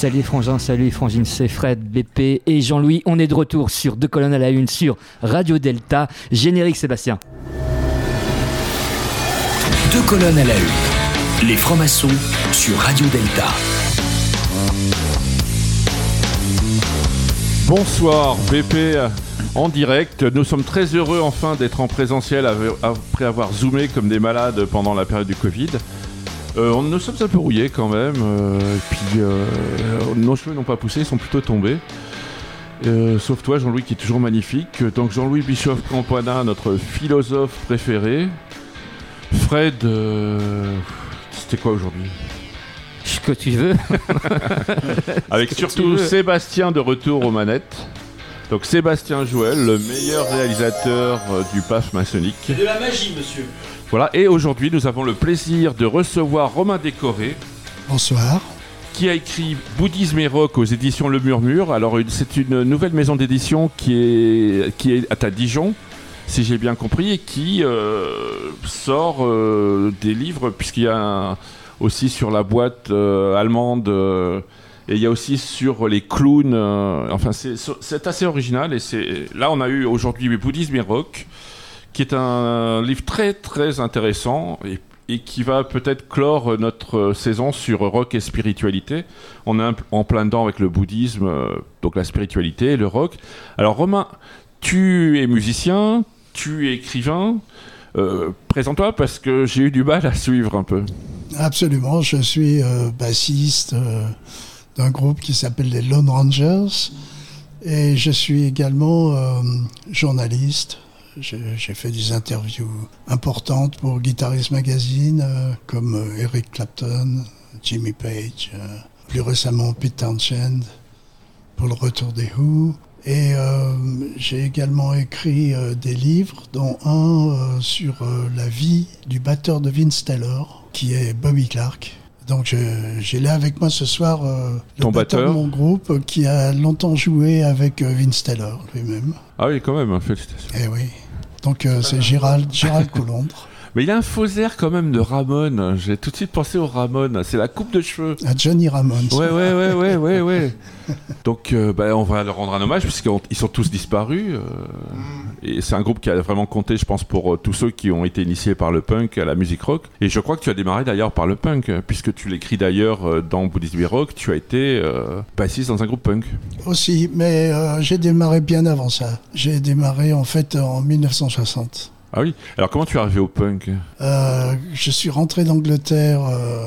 Salut Frangin, salut Frangine, c'est Fred, BP et Jean-Louis. On est de retour sur Deux colonnes à la une sur Radio Delta. Générique Sébastien. Deux colonnes à la une. Les francs-maçons sur Radio Delta. Bonsoir BP en direct. Nous sommes très heureux enfin d'être en présentiel après avoir zoomé comme des malades pendant la période du Covid. Euh, on, nous sommes un peu rouillés quand même, euh, et puis euh, nos cheveux n'ont pas poussé, ils sont plutôt tombés. sauf toi, Jean-Louis, qui est toujours magnifique. Donc Jean-Louis Bischoff Campoina, notre philosophe préféré. Fred, c'était quoi aujourd'hui? Ce que tu veux. Avec surtout Sébastien de retour aux manettes. Donc Sébastien Jouel, le meilleur réalisateur du PAF maçonnique. C'est de la magie, monsieur. Voilà, et aujourd'hui, nous avons le plaisir de recevoir Romain Décoré. Bonsoir. Qui a écrit Bouddhisme et rock aux éditions Le Murmure. Alors, c'est une nouvelle maison d'édition qui est, qui est à Dijon, si j'ai bien compris, et qui euh, sort euh, des livres, puisqu'il y a aussi sur la boîte euh, allemande. et il y a aussi sur les clowns. enfin, c'est assez original. Et là, on a eu aujourd'hui Bouddhisme et rock qui est un livre très très intéressant et, qui va peut-être clore notre saison sur rock et spiritualité. On est en plein dedans avec le bouddhisme, euh, donc la spiritualité et le rock. Alors Romain, tu es musicien, tu es écrivain. Euh, présente-toi parce que j'ai eu du mal à suivre un peu. Absolument, je suis euh, bassiste d'un groupe qui s'appelle les Lone Rangers et je suis également journaliste j'ai fait des interviews importantes pour Guitarist Magazine, euh, comme euh, Eric Clapton, Jimmy Page, euh, plus récemment Pete Townshend, pour le retour des Who. Et j'ai également écrit des livres, dont un sur la vie du batteur de Vince Taylor, qui est Bobby Clark. Donc j'ai là avec moi ce soir le batteur de mon groupe qui a longtemps joué avec Vince Taylor lui-même. Ah oui, quand même, hein, félicitations. Eh oui. Donc euh, c'est Gérald, Gérald Colombre. Mais il a un faux air quand même de Ramon. J'ai tout de suite pensé au Ramon. C'est la coupe de cheveux. À Johnny Ramon. Ouais, ouais, ouais, ouais, ouais, ouais. Donc, euh, bah, on va leur rendre un hommage puisqu'ils sont tous disparus. Euh, et c'est un groupe qui a vraiment compté, je pense, pour tous ceux qui ont été initiés par le punk à la musique rock. Et je crois que tu as démarré d'ailleurs par le punk, puisque tu l'écris d'ailleurs dans Buddhism Rock. Tu as été bassiste dans un groupe punk. Aussi, mais j'ai démarré bien avant ça. J'ai démarré en fait en 1960. Ah oui Alors comment tu es arrivé au punk? Euh, Je suis rentré d'Angleterre euh,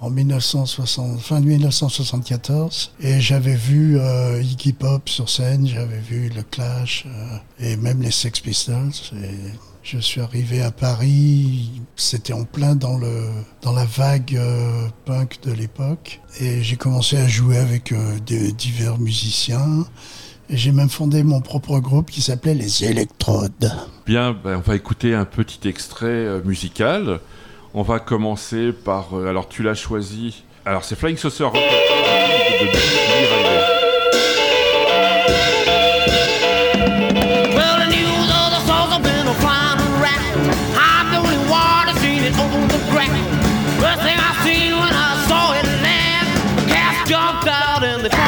en 1960, fin de 1974 et j'avais vu euh, Iggy Pop sur scène, j'avais vu le Clash et même les Sex Pistols. Et je suis arrivé à Paris, c'était en plein dans, le, dans la vague punk de l'époque et j'ai commencé à jouer avec divers musiciens. Et j'ai même fondé mon propre groupe qui s'appelait Les Électrodes. Bien, ben, on va écouter un petit extrait euh, musical. On va commencer par. Euh, alors, tu l'as choisi. Alors, c'est Flying Saucer. stop me dead.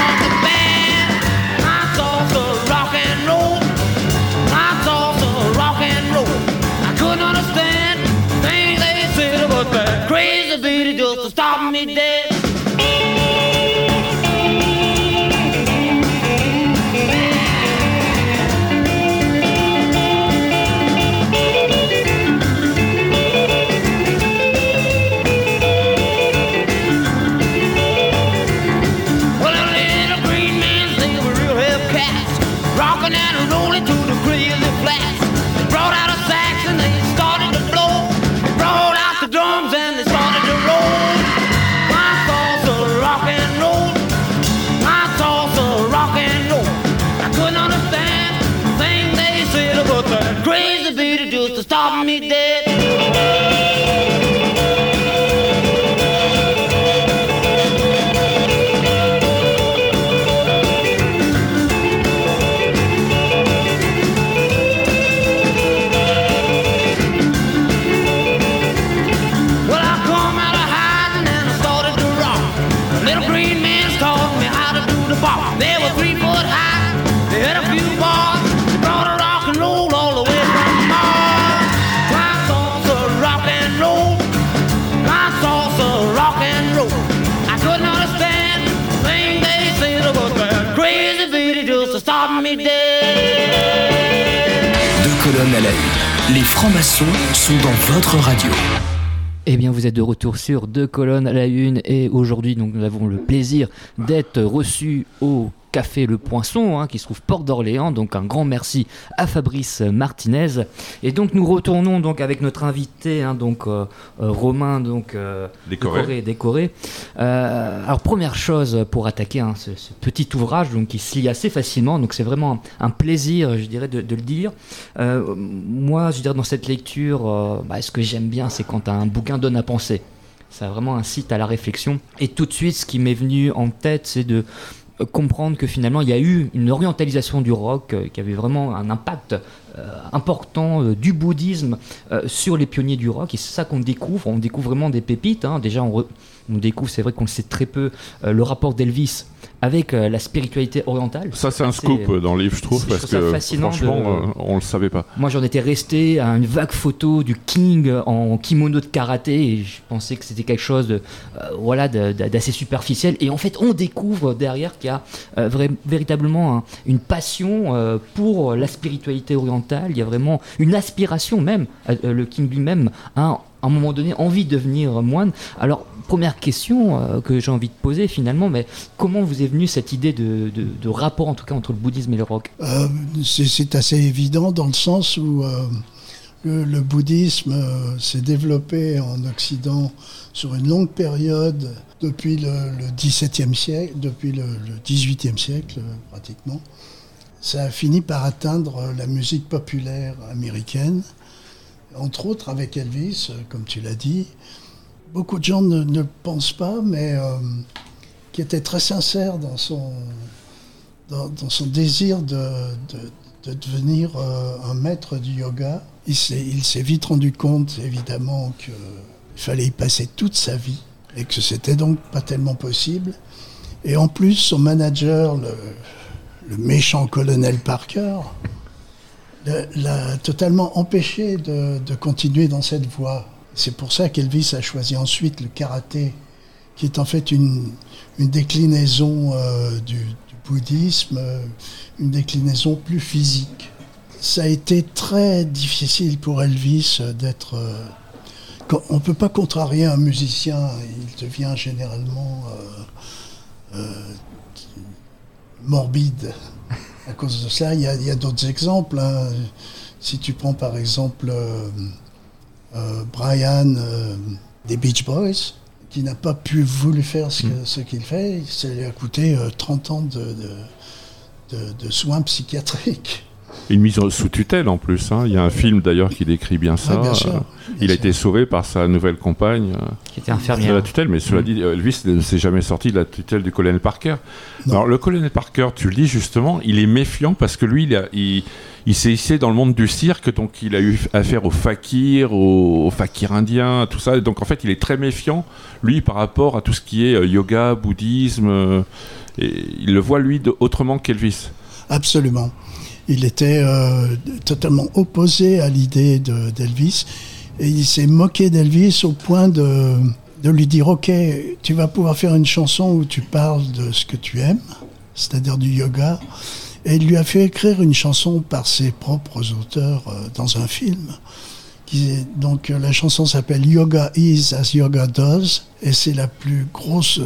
Les francs-maçons sont dans votre radio. Eh bien, vous êtes de retour sur deux colonnes à la une et aujourd'hui, nous avons le plaisir d'être reçus au Café Le Poinçon, hein, qui se trouve Port d'Orléans. Donc, un grand merci à Fabrice Martinez. Et donc, nous retournons donc avec notre invité, hein, donc euh, euh, Romain, donc euh, Décoré. décoré. Alors, première chose pour attaquer hein, ce, ce petit ouvrage, donc qui se lit assez facilement. Donc, c'est vraiment un, plaisir, je dirais, de, de le dire. Moi, je dirais, dans cette lecture, bah, ce que j'aime bien, c'est quand un bouquin donne à penser. Ça vraiment incite à la réflexion. Et tout de suite, ce qui m'est venu en tête, c'est de comprendre que finalement, il y a eu une orientalisation du rock euh, qui avait vraiment un impact important euh, du bouddhisme euh, sur les pionniers du rock. Et c'est ça qu'on découvre. On découvre vraiment des pépites. hein. Déjà, on, re- on découvre, c'est vrai qu'on le sait très peu, euh, le rapport d'Elvis avec euh, la spiritualité orientale. Ça, c'est un scoop dans le livre, je trouve, parce que fascinant franchement, de- euh, on le savait pas. Moi, j'en étais resté à une vague photo du King en kimono de karaté et je pensais que c'était quelque chose de, euh, voilà, d'assez superficiel. Et en fait, on découvre derrière qu'il y a euh, véritablement un- une passion euh, pour la spiritualité Il y a vraiment une aspiration même. Euh, le King lui-même a à un moment donné envie de devenir moine. Alors, première question euh, que j'ai envie de poser finalement, mais comment vous est venue cette idée de, de- rapport en tout cas entre le bouddhisme et le rock? Euh, c'est assez évident dans le sens où euh, le, bouddhisme euh, s'est développé en Occident sur une longue période depuis le, le XVIIe siècle, depuis le, le XVIIIe siècle euh, pratiquement. Ça a fini par atteindre la musique populaire américaine, entre autres avec Elvis, comme tu l'as dit. Beaucoup de gens ne, le pensent pas, mais euh, qui était très sincère dans son, dans, son désir de, de- de devenir euh, un maître du yoga. Il s'est vite rendu compte, évidemment, qu'il fallait y passer toute sa vie et que c'était donc pas tellement possible. Et en plus, son manager, le, le méchant colonel Parker, l'a totalement empêché de, continuer dans cette voie. C'est pour ça qu'Elvis a choisi ensuite le karaté, qui est en fait une, déclinaison euh, du, bouddhisme, euh, une déclinaison plus physique. Ça a été très difficile pour Elvis euh, d'être... on ne peut pas contrarier un musicien, il devient généralement morbide à cause de ça. Il y a, d'autres exemples. hein. Si tu prends par exemple euh, euh, Brian euh, des Beach Boys, qui n'a pas pu voulu faire ce, que- ce qu'il fait, ça lui a coûté euh, 30 ans de, de- de- de soins psychiatriques. Une mise sous tutelle en plus. hein. Il y a un film d'ailleurs qui décrit bien ça. Ouais, bien sûr, Euh, bien il a sûr. été sauvé par sa nouvelle compagne euh, qui était de infirmière la tutelle, mais cela Mm. dit, Elvis ne s'est jamais sorti de la tutelle du colonel Parker. Non. Alors le colonel Parker, tu le dis justement, il est méfiant parce que lui, il, a- il, il s'est hissé dans le monde du cirque, donc il a eu affaire aux fakirs, aux, aux fakirs indiens, tout ça. Donc en fait, il est très méfiant, lui, par rapport à tout ce qui est euh, yoga, bouddhisme. et il le voit, lui, de- autrement qu'Elvis. Absolument. Il était euh, totalement opposé à l'idée de- d'Elvis et il s'est moqué d'Elvis au point de, de lui dire Ok, tu vas pouvoir faire une chanson où tu parles de ce que tu aimes, c'est-à-dire du yoga. Et il lui a fait écrire une chanson par ses propres auteurs euh, dans un film. Donc euh, la chanson s'appelle Yoga is as Yoga does et c'est la plus grosse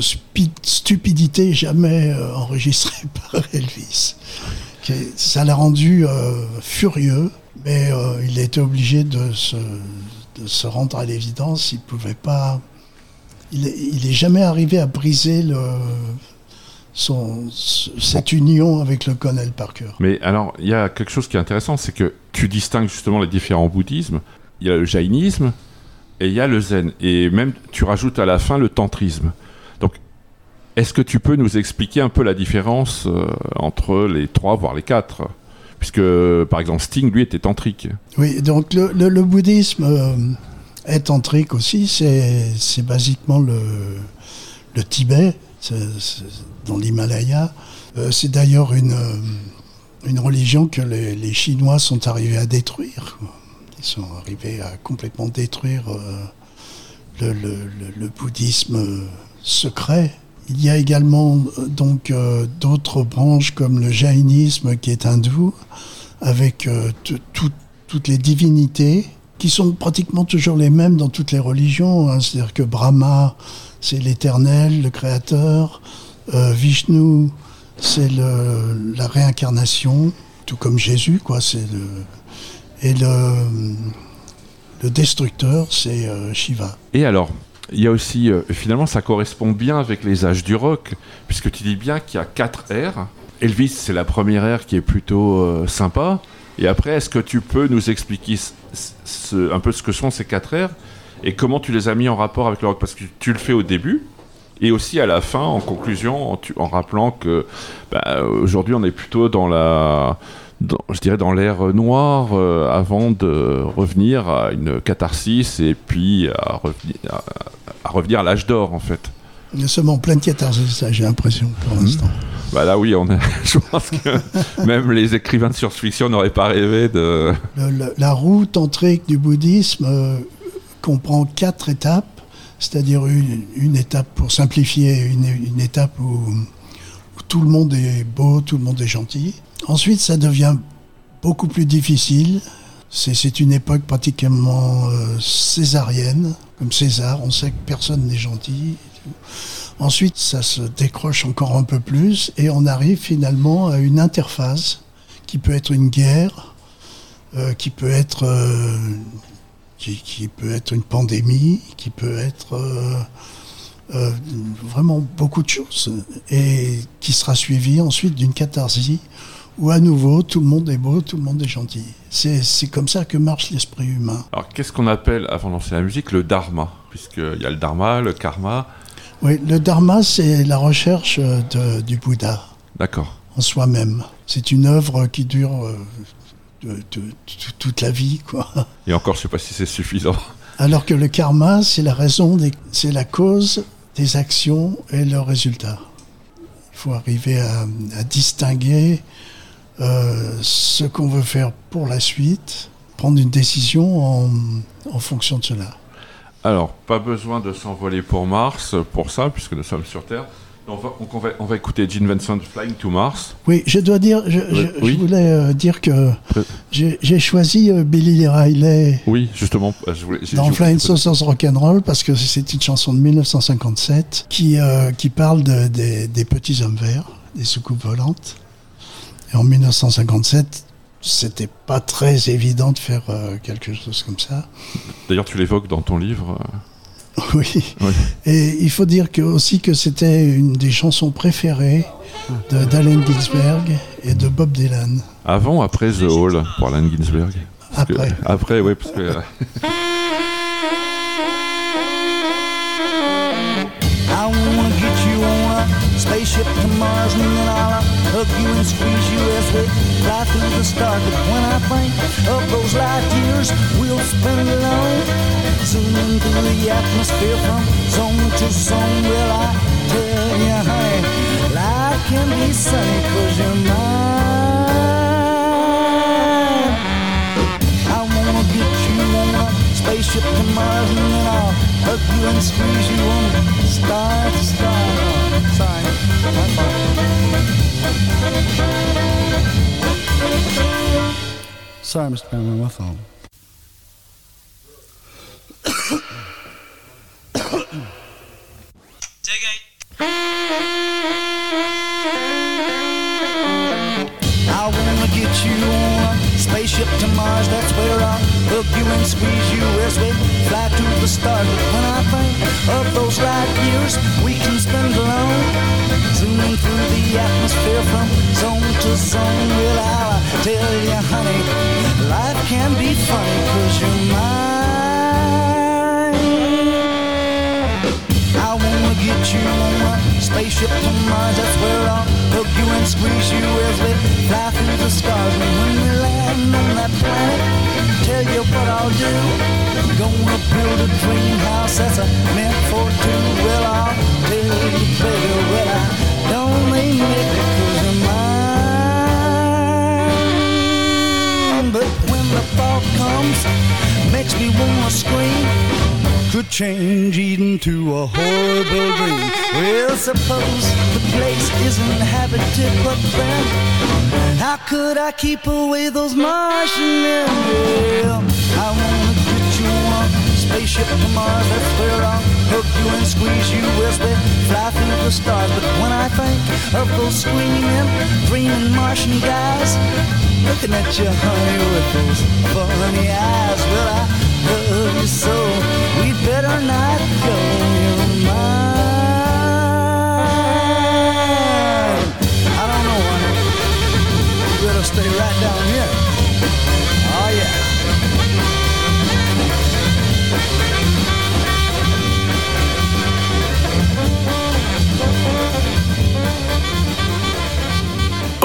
stupidité jamais enregistrée par Elvis. Ça l'a rendu euh, furieux, mais euh, il a été obligé de se, rendre à l'évidence. Il pouvait pas. Il est, il est jamais arrivé à briser cette union avec le Colonel Parker. Mais alors, il y a quelque chose qui est intéressant, c'est que tu distingues justement les différents bouddhismes. Il y a le jaïnisme et il y a le zen. Et même, tu rajoutes à la fin le tantrisme. Est-ce que tu peux nous expliquer un peu la différence euh, entre les trois, voire les quatre? Puisque, par exemple, Sting, lui, était tantrique. Oui, donc le, bouddhisme euh, est tantrique aussi. C'est basiquement le, le Tibet, dans l'Himalaya. Euh, c'est d'ailleurs une, une religion que les, les Chinois sont arrivés à détruire. Ils sont arrivés à complètement détruire le, bouddhisme secret. Il y a également euh, donc euh, d'autres branches comme le jaïnisme qui est hindou, avec euh, toutes les divinités qui sont pratiquement toujours les mêmes dans toutes les religions. hein. C'est-à-dire que Brahma, c'est l'éternel, le créateur. Vishnu, c'est la réincarnation, tout comme Jésus, quoi. C'est le et le destructeur, c'est Shiva. Et alors, il y a aussi, euh, finalement, ça correspond bien avec les âges du rock, puisque tu dis bien qu'il y a quatre ères. Elvis, c'est la première ère qui est plutôt euh, sympa. Et après, est-ce que tu peux nous expliquer un peu ce que sont ces quatre ères et comment tu les as mis en rapport avec le rock? Parce que tu le fais au début et aussi à la fin, en conclusion, en rappelant que bah, aujourd'hui, on est plutôt dans la. Dans- je dirais dans l'ère noire euh, avant de revenir à une catharsis et puis à revenir à, à revenir à l'âge d'or en fait. Nous sommes en pleine catharsis, j'ai l'impression, pour l'instant. Bah là oui, on est, je pense que même les écrivains de science-fiction n'auraient pas rêvé de. Le- le- la roue tantrique du bouddhisme euh, comprend quatre étapes, c'est-à-dire une, une étape pour simplifier, une, une étape où, où tout le monde est beau, tout le monde est gentil. Ensuite, ça devient beaucoup plus difficile. C'est une époque pratiquement euh, césarienne, comme César, on sait que personne n'est gentil. Ensuite, ça se décroche encore un peu plus et on arrive finalement à une interface qui peut être une guerre, euh, qui peut être euh, qui, peut être une pandémie, qui peut être vraiment beaucoup de choses et qui sera suivi ensuite d'une catharsis où à nouveau tout le monde est beau, tout le monde est gentil. C'est comme ça que marche l'esprit humain. Alors qu'est-ce qu'on appelle, avant de lancer la musique, le dharma? Puisqu'il y a le dharma, le karma. Oui, le dharma, c'est la recherche de- du Bouddha D'accord. en soi-même. C'est une œuvre qui dure euh, de- de- de- toute la vie, quoi. Et encore, je sais pas si c'est suffisant. Alors que le karma, c'est la raison, c'est la cause des actions et leurs résultats. Il faut arriver à, à distinguer euh, ce qu'on veut faire pour la suite, prendre une décision en, en fonction de cela. Alors, pas besoin de s'envoler pour Mars pour ça, puisque nous sommes sur Terre. On va, on va, on va écouter Gene Vincent Flying to Mars. Oui, je dois dire, je, je- je oui. voulais euh, dire que j'ai choisi euh, Billy Riley Oui, justement. euh, Je voulais, dans Flying Saucers Rock'n'Roll parce que c'est une chanson de 1957 qui, euh, qui parle de- des, des petits hommes verts, des soucoupes volantes. Et en 1957, c'était pas très évident de faire euh, quelque chose comme ça. D'ailleurs, tu l'évoques dans ton livre. euh, Oui. Oui. Et il faut dire que, aussi que c'était une des chansons préférées de- d'Allen Ginsberg et de Bob Dylan. Avant ou après The Hall pour Allen Ginsberg Parce que- Après. après, oui, parce que. euh, I spaceship to Mars and then I'll hug you and squeeze you as we fly through the stars. But when I think of those light years we'll spend alone, zooming through the atmosphere from zone to zone, well I tell you, honey, life can be sunny 'cause you're mine. I wanna get you on a spaceship to Mars and then I'll hug you and squeeze you on star to star. Sorry, my. Sorry, Mr. Cameron, my phone. Inhabited, but then how could I keep away those Martian men? Well, I wanna get you on spaceship to Mars. That's where I'll hug you and squeeze you as we fly through the stars. But when I think of those screaming, dreaming Martian guys. Looking at you, honey, with those funny eyes. Well, I love you so. We better not go. Oh.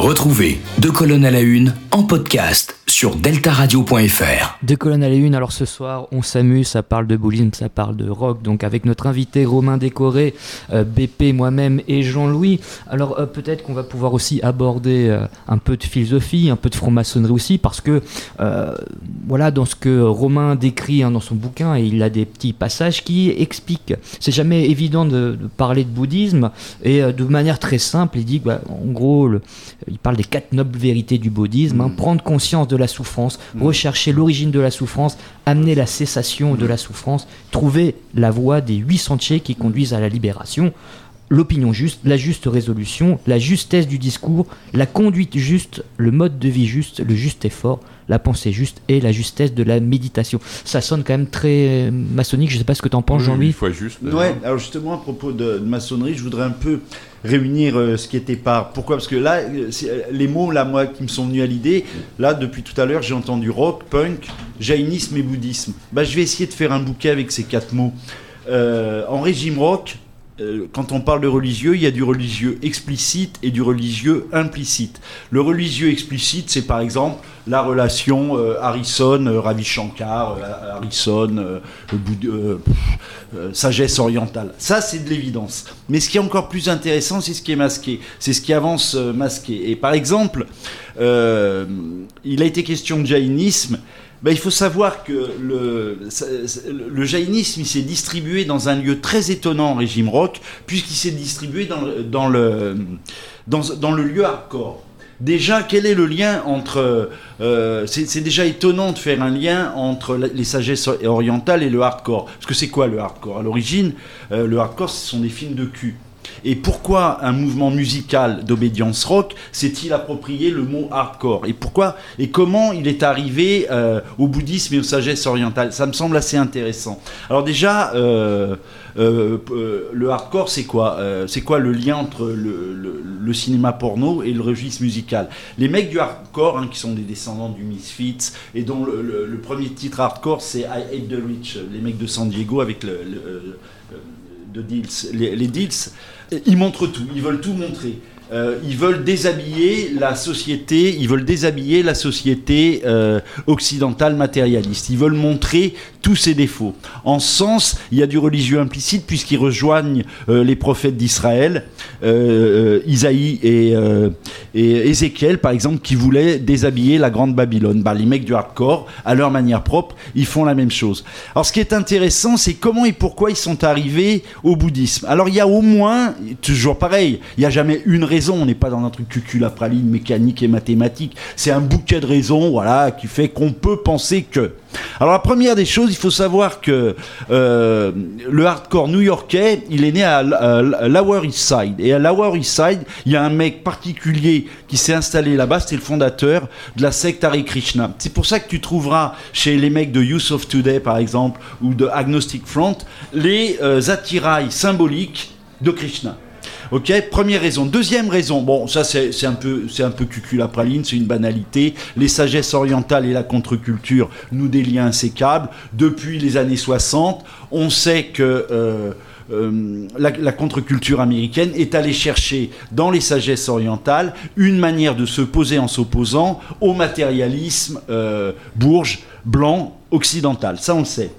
Retrouvez Deux colonnes à la une en podcast sur deltaradio.fr. Deux colonnes à la une, alors ce soir on s'amuse, ça parle de boulisme, ça parle de rock, donc avec notre invité Romain Décoré, euh, BP, moi-même et Jean-Louis. Alors euh, peut-être qu'on va pouvoir aussi aborder euh, un peu de philosophie, un peu de franc-maçonnerie aussi, parce que euh, voilà, dans ce que Romain décrit hein, dans son bouquin, et il a des petits passages qui expliquent. C'est jamais évident de, de parler de bouddhisme, et euh, de manière très simple, il dit, bah, en gros, le- il parle des quatre nobles vérités du bouddhisme, hein, prendre conscience de la souffrance, rechercher l'origine de la souffrance, amener la cessation de la souffrance, trouver la voie des huit sentiers qui conduisent à la libération, l'opinion juste, la juste résolution, la justesse du discours, la conduite juste, le mode de vie juste, le juste effort, la pensée juste et la justesse de la méditation. Ça sonne quand même très maçonnique, je sais pas ce que tu en penses Oui, Jean-Louis. Juste. Ouais, alors justement à propos de, de maçonnerie, je voudrais un peu réunir euh, ce qui était par. Pourquoi? Parce que là, euh, euh, les mots là, moi, qui me sont venus à l'idée, là, depuis tout à l'heure, j'ai entendu rock, punk, jaïnisme et bouddhisme. Bah, je vais essayer de faire un bouquet avec ces quatre mots. En régime rock, quand on parle de religieux, il y a du religieux explicite et du religieux implicite. Le religieux explicite, c'est par exemple la relation euh, Harrison, euh, Shankar, euh, Harrison, euh, euh, euh, sagesse orientale. Ça, c'est de l'évidence. Mais ce qui est encore plus intéressant, c'est ce qui est masqué. C'est ce qui avance euh, masqué. Et par exemple, euh, il a été question de jaïnisme. Ben, il faut savoir que le, jaïnisme s'est distribué dans un lieu très étonnant en régime rock, puisqu'il s'est distribué dans, le- dans, dans, le lieu hardcore. Déjà, quel est le lien entre... euh, c'est déjà étonnant de faire un lien entre les sagesses orientales et le hardcore. Parce que c'est quoi le hardcore? À l'origine, euh, le hardcore, ce sont des films de cul. Et pourquoi un mouvement musical d'obédience rock s'est-il approprié le mot hardcore Et pourquoi et comment il est arrivé euh, au bouddhisme et aux sagesses orientales? Ça me semble assez intéressant. Alors déjà, euh, euh, le hardcore, c'est quoi? C'est quoi le lien entre le, cinéma porno et le registre musical? Les mecs du hardcore, hein, qui sont des descendants du Misfits, et dont le, premier titre hardcore, c'est I Hate the Rich, les mecs de San Diego avec le, de Deals. Les, les Deals, ils montrent tout, ils veulent tout montrer. Euh, ils veulent déshabiller la société, ils veulent déshabiller la société euh, occidentale matérialiste. Ils veulent montrer tous ses défauts. En sens, il y a du religieux implicite puisqu'ils rejoignent euh, les prophètes d'Israël, Isaïe et, et Ézéchiel par exemple, qui voulaient déshabiller la grande Babylone. Bah, les mecs du hardcore, à leur manière propre, ils font la même chose. Alors ce qui est intéressant, c'est comment et pourquoi ils sont arrivés au bouddhisme. Alors il y a au moins, toujours pareil, il n'y a jamais une raison, on n'est pas dans un truc cuculapraline, mécanique et mathématique. C'est un bouquet de raisons, voilà, qui fait qu'on peut penser que. Alors la première des choses, il faut savoir que euh, le hardcore new-yorkais, il est né à, à- Lower East Side. Et à Lower East Side, il y a un mec particulier qui s'est installé là-bas, c'était le fondateur de la secte Hare Krishna. C'est pour ça que tu trouveras chez les mecs de Youth of Today, par exemple, ou de Agnostic Front, les euh, attirails symboliques de Krishna. Ok, première raison. Deuxième raison, bon, ça c'est un peu, c'est un peu cucul à praline, c'est une banalité. Les sagesses orientales et la contre-culture nous des liens insécables. Depuis les années 60, on sait que euh, euh, la, la contre-culture américaine est allée chercher dans les sagesses orientales une manière de se poser en s'opposant au matérialisme euh, bourge, blanc, occidental. Ça, on le sait.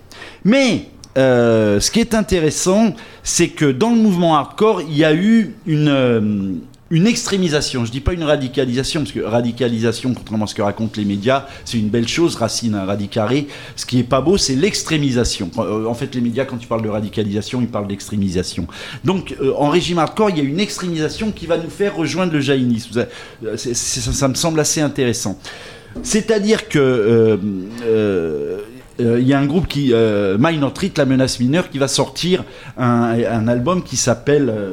Mais euh, ce qui est intéressant, c'est que dans le mouvement hardcore, il y a eu une, euh, une extrémisation. Je dis pas une radicalisation, parce que radicalisation, contrairement à ce que racontent les médias, c'est une belle chose, racine un radicaré. Ce qui est pas beau, c'est l'extrémisation. Euh, En fait, les médias, quand tu parles de radicalisation, ils parlent d'extrémisation. Donc, en régime hardcore, il y a une extrémisation qui va nous faire rejoindre le jaïnisme. Ça, me semble assez intéressant. C'est-à-dire que il y a un groupe qui, euh, Minor Threat, la menace mineure, qui va sortir un, album qui s'appelle, euh,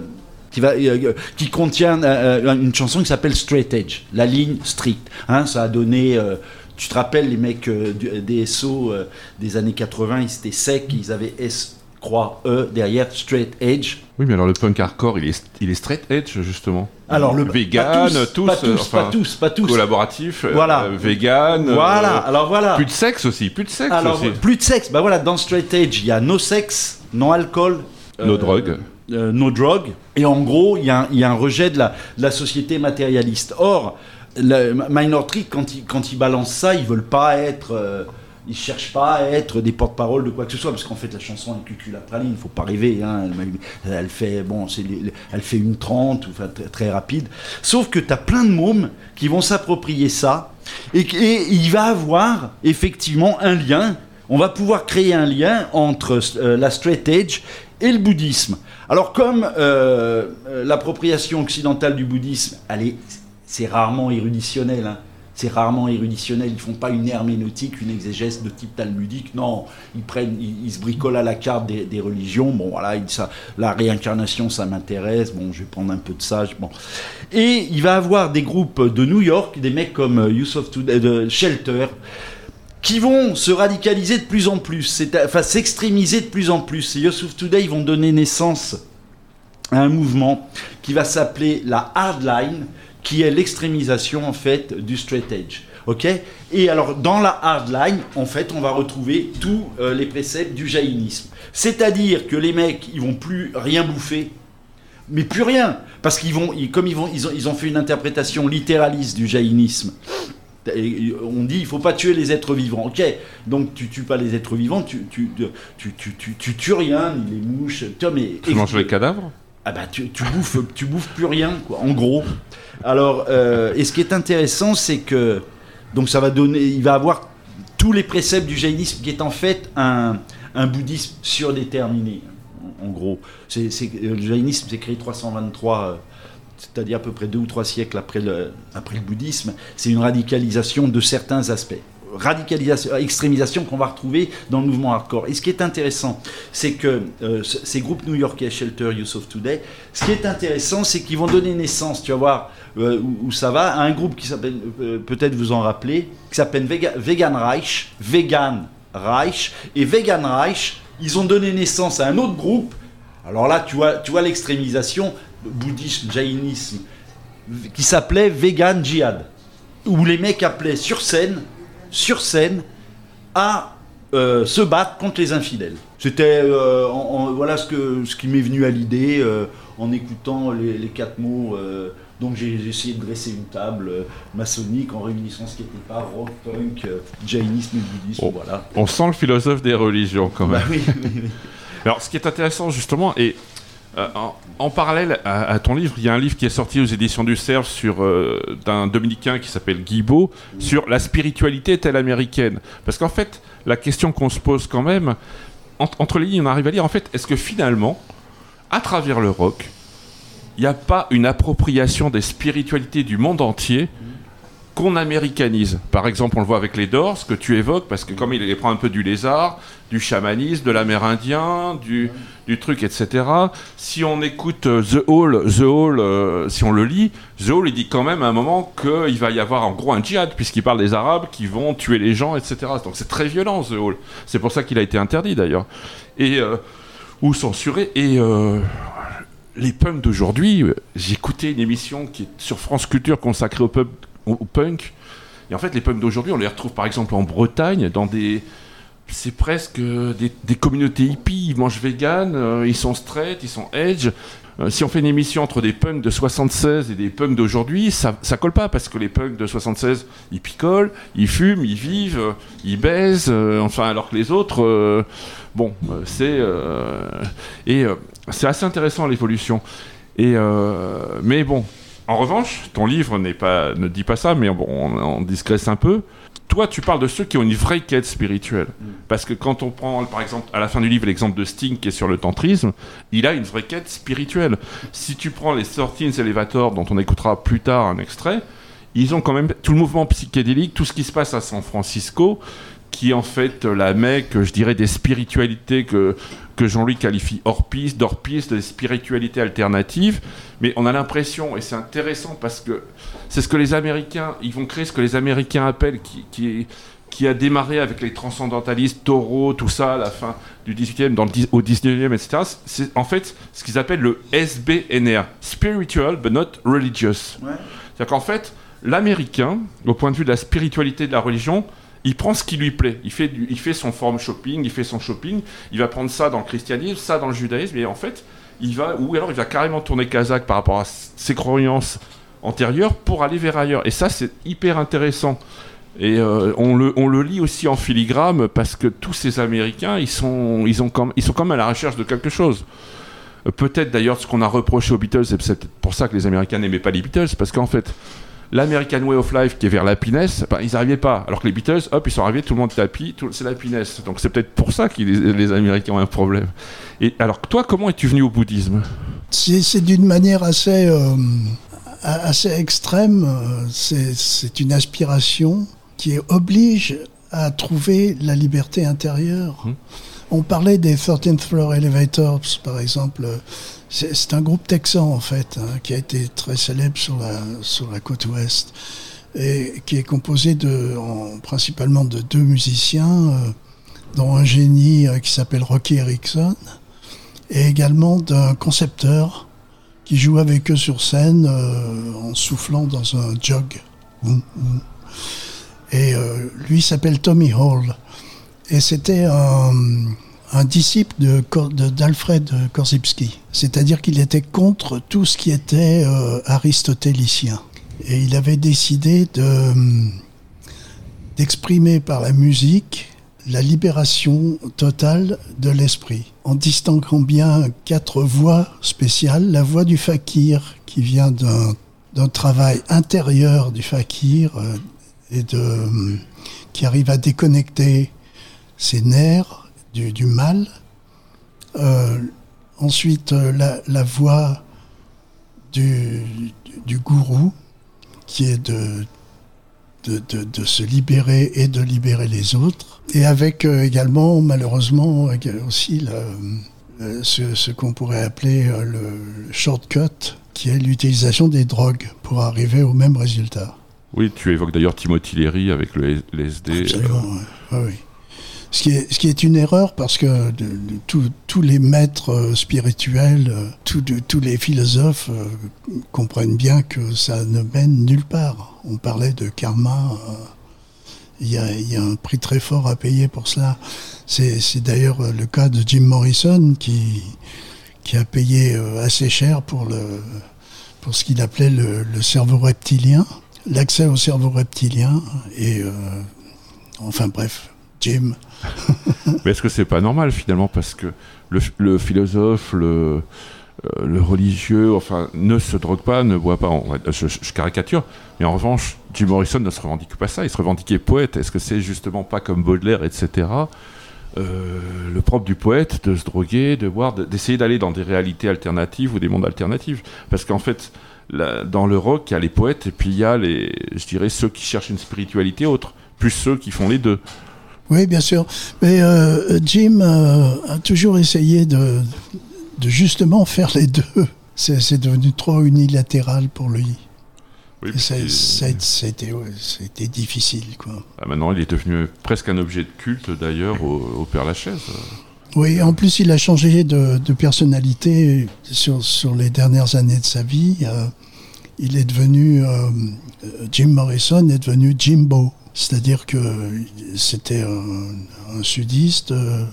qui va, euh, qui contient euh, euh, une chanson qui s'appelle Straight Edge, la ligne stricte. Hein, ça a donné. euh, tu te rappelles les mecs euh, des SO euh, des années 80, ils étaient secs, ils avaient S croix E derrière Straight Edge. Oui, mais alors le punk hardcore, il est, il est straight edge, justement. Alors le vegan, pas tous, pas tous, euh, enfin, pas tous, pas tous. collaboratif, euh, Voilà. euh, vegan. Voilà. euh, Alors voilà. Plus de sexe aussi, plus de sexe Alors, aussi. plus de sexe. Bah voilà, dans Straight Edge, il y a no sexe, no alcool. No drogue. euh, no drogue. Et en gros, il y, a un- il y a un rejet de la, de la société matérialiste. Or, le Minor Threat, quand ils, quand ils balancent ça, ils veulent pas être. Ils cherchent pas à être des porte-parole de quoi que ce soit, parce qu'en fait, la chanson est cucul à praline, faut pas rêver. Hein, elle, fait, bon, c'est elle fait une 30, ou, enfin, très, très rapide. Sauf que tu as plein de mômes qui vont s'approprier ça, et, il va avoir effectivement un lien. On va pouvoir créer un lien entre euh, la straight edge et le bouddhisme. Alors comme euh, euh, l'appropriation occidentale du bouddhisme, c'est rarement éruditionnel. hein. C'est rarement éruditionnel. Ils font pas une herméneutique, une exégèse de type talmudique. Non, ils prennent, ils, se bricolent à la carte des, religions. Bon, voilà, ça, la réincarnation, ça m'intéresse. Bon, je vais prendre un peu de ça. Bon. Et il va avoir des groupes de New York, des mecs comme euh, Today, de Shelter, qui vont se radicaliser de plus en plus, enfin s'extrémiser de plus en plus. Et Youth Today, ils vont donner naissance à un mouvement qui va s'appeler la hardline, qui est l'extrémisation en fait du straight edge. Ok? Et alors dans la hardline, en fait, on va retrouver tous euh, les préceptes du jaïnisme. C'est-à-dire que les mecs, ils vont plus rien bouffer, mais plus rien, parce qu'ils vont, ils- comme ils vont, ils ont, ils ont fait une interprétation littéraliste du jaïnisme. Et on dit il faut pas tuer les êtres vivants. Ok, donc tu tues pas les êtres vivants, tu tu tu tu, tu, tu tues rien, ni les mouches. Tu mais Tu manges les cadavres? Ah bah tu, tu bouffes tu bouffes plus rien quoi en gros. Alors euh, et ce qui est intéressant c'est que donc ça va donner il va avoir tous les préceptes du jaïnisme qui est en fait un, un bouddhisme surdéterminé en, en gros. C'est le jaïnisme s'est créé 323 euh, c'est-à-dire à peu près deux ou trois siècles après le, après le bouddhisme, c'est une radicalisation de certains aspects. Radicalisation, extrémisation qu'on va retrouver dans le mouvement hardcore. Et ce qui est intéressant, c'est que euh, ces groupes new-yorkais, Shelter, Youth of Today, ce qui est intéressant, c'est qu'ils vont donner naissance, tu vas voir euh, où, ça va, à un groupe qui s'appelle, euh, peut-être vous en rappelez, qui s'appelle Vega- Vegan Reich, Vegan Reich, et Vegan Reich, ils ont donné naissance à un autre groupe alors là, tu vois, tu vois l'extrémisation, bouddhisme, jaïnisme, qui s'appelait Vegan Jihad, où les mecs appelaient sur scène, sur scène, à euh, se battre contre les infidèles. C'était euh, en- en- voilà ce, que, ce qui m'est venu à l'idée euh, en écoutant les, les quatre mots. donc j'ai essayé de dresser une table maçonnique en réunissant ce qui n'était pas rock, punk, jaïnisme et bouddhisme. Oh. Voilà. On sent le philosophe des religions quand même. Bah oui, oui, oui. Alors, ce qui est intéressant justement, et euh, en, parallèle à, ton livre, il y a un livre qui est sorti aux éditions du Cerf euh, d'un dominicain qui s'appelle Guibaud sur la spiritualité telle américaine. Parce qu'en fait, la question qu'on se pose quand même, en- entre les lignes, on arrive à lire en fait, est-ce que finalement, à travers le rock, il n'y a pas une appropriation des spiritualités du monde entier qu'on américanise. Par exemple, on le voit avec les Doors, que tu évoques, parce que comme il les prend un peu du lézard, du chamanisme, de l'amérindien, du, truc, etc. Si on écoute euh, The Hall, The Hall, euh, si on le lit, The Hall, il dit quand même à un moment qu'il va y avoir en gros un djihad, puisqu'il parle des Arabes qui vont tuer les gens, etc. Donc c'est très violent, The Hall. C'est pour ça qu'il a été interdit d'ailleurs. Et, euh, ou censuré. Et les punks d'aujourd'hui, écouté une émission qui est sur France Culture consacrée au, pub, au punk. Et en fait, les punks d'aujourd'hui, on les retrouve par exemple en Bretagne, dans des. C'est presque des, communautés hippies. Ils mangent vegan, euh, ils sont straight, ils sont edge. Euh, si on fait une émission entre des punks de 76 et des punks d'aujourd'hui, ça, ça colle pas parce que les punks de 76, ils picolent, ils fument, ils vivent, euh, ils baisent, enfin alors que les autres, bon, c'est et c'est assez intéressant l'évolution. Et mais bon, en revanche, ton livre n'est pas ne dit pas ça, mais bon, on, on discrète un peu. Toi, tu parles de ceux qui ont une vraie quête spirituelle. Parce que quand on prend, par exemple, à la fin du livre, l'exemple de Sting qui est sur le tantrisme, il a une vraie quête spirituelle. Si tu prends les 13 Elevator, dont on écoutera plus tard un extrait, ils ont quand même tout le mouvement psychédélique, tout ce qui se passe à San Francisco, qui est en fait la mecque, je dirais, des spiritualités que, que Jean-Louis qualifie hors piste, d'hors piste, des spiritualités alternatives. Mais on a l'impression, et c'est intéressant parce que c'est ce que les Américains, ils vont créer ce que les Américains appellent, qui, qui, a démarré avec les transcendantalistes, Taureau, tout ça, à la fin du 18e, dans le, dix- au 19e, etc. C'est en fait ce qu'ils appellent le SBNR, Spiritual but not Religious. Ouais. C'est-à-dire qu'en fait, l'Américain, au point de vue de la spiritualité de la religion, il prend ce qui lui plaît. Il fait, du- il fait son form shopping, il fait son shopping, il va prendre ça dans le christianisme, ça dans le judaïsme, et en fait, il va, ou alors il va carrément tourner kazakh par rapport à ses croyances antérieures pour aller vers ailleurs. Et ça, c'est hyper intéressant. Et euh, on, le, on le lit aussi en filigrane parce que tous ces Américains, ils sont, ils ont comme, ils sont quand même à la recherche de quelque chose. Euh, Peut-être d'ailleurs ce qu'on a reproché aux Beatles, c'est peut-être pour ça que les Américains n'aimaient pas les Beatles, parce qu'en fait, l'American Way of Life qui est vers l'happiness, ben, ils n'arrivaient pas. Alors que les Beatles, hop, ils sont arrivés, tout le monde est happy, tout- c'est l'happiness. Donc c'est peut-être pour ça que les, les Américains ont un problème. Et alors toi, comment es-tu venu au bouddhisme? C'est d'une manière assez, euh, assez extrême. euh, C'est une aspiration qui oblige à trouver la liberté intérieure. Mhm. On parlait des 13th Floor Elevators, par exemple. C'est un groupe texan, en fait, hein, qui a été très célèbre sur la, sur la côte ouest et qui est composé de, en- principalement de deux musiciens, euh, dont un génie euh, qui s'appelle Rocky Erickson et également d'un concepteur qui joue avec eux sur scène euh, en soufflant dans un jog. Boum, boum. Et lui s'appelle Tommy Hall. Et c'était un, un disciple d'Alfred Korzybski. C'est-à-dire qu'il était contre tout ce qui était euh, aristotélicien. Et il avait décidé de, d'exprimer par la musique la libération totale de l'esprit, en distinguant bien quatre voix spéciales. La voix du fakir, qui vient d'un, travail intérieur du fakir, euh, et qui arrive à déconnecter ses nerfs du, du mal. Euh, ensuite, euh, la, la voix du, du gourou, qui est de de, de, de se libérer et de libérer les autres. Et avec euh, également, malheureusement, euh, aussi euh, ce, ce qu'on pourrait appeler euh, le shortcut, qui est l'utilisation des drogues pour arriver au même résultat. Oui, tu évoques d'ailleurs Timothy Leary avec le LSD. Absolument, ouais. Ouais, oui. Ce qui, est, une erreur parce que tous- les maîtres euh, spirituels, euh, tous les philosophes euh, comprennent bien que ça ne mène nulle part. On parlait de karma. Il y, a, un prix très fort à payer pour cela. C'est d'ailleurs le cas de Jim Morrison qui, a payé assez cher pour, ce qu'il appelait le, cerveau reptilien, l'accès au cerveau reptilien. Et enfin bref, Jim. Mais est-ce que c'est pas normal finalement parce que le, philosophe, le, euh, le religieux, enfin, ne se drogue pas, ne boit pas. en- je, je- caricature, mais en revanche, Jim Morrison ne se revendique pas ça. Il se revendiquait poète. Est-ce que c'est justement pas comme Baudelaire, etc. euh, le propre du poète de se droguer, de d'essayer d'aller dans des réalités alternatives ou des mondes alternatifs? Parce qu'en fait, dans le rock, il y a les poètes et puis il y a les, je dirais, ceux qui cherchent une spiritualité autre, plus ceux qui font les deux. Oui, bien sûr. Mais euh, Jim euh, a toujours essayé de, de justement faire les deux. C'est devenu trop unilatéral pour lui. Oui, ouais, été difficile, quoi. Ah, maintenant, il est devenu presque un objet de culte d'ailleurs au, au Père Lachaise. Oui, en plus, il a changé de, de personnalité sur, sur les dernières années de sa vie. Euh, il est devenu, Jim Morrison est devenu Jimbo. C'est-à-dire que c'était un, sudiste, euh,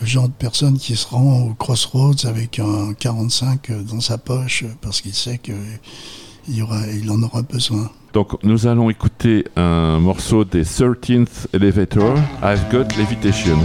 le genre de personne qui se rend au crossroads avec un 45 dans sa poche parce qu'il sait qu'il en aura besoin. Donc nous allons écouter un morceau des 13th Elevator, I've Got Levitation.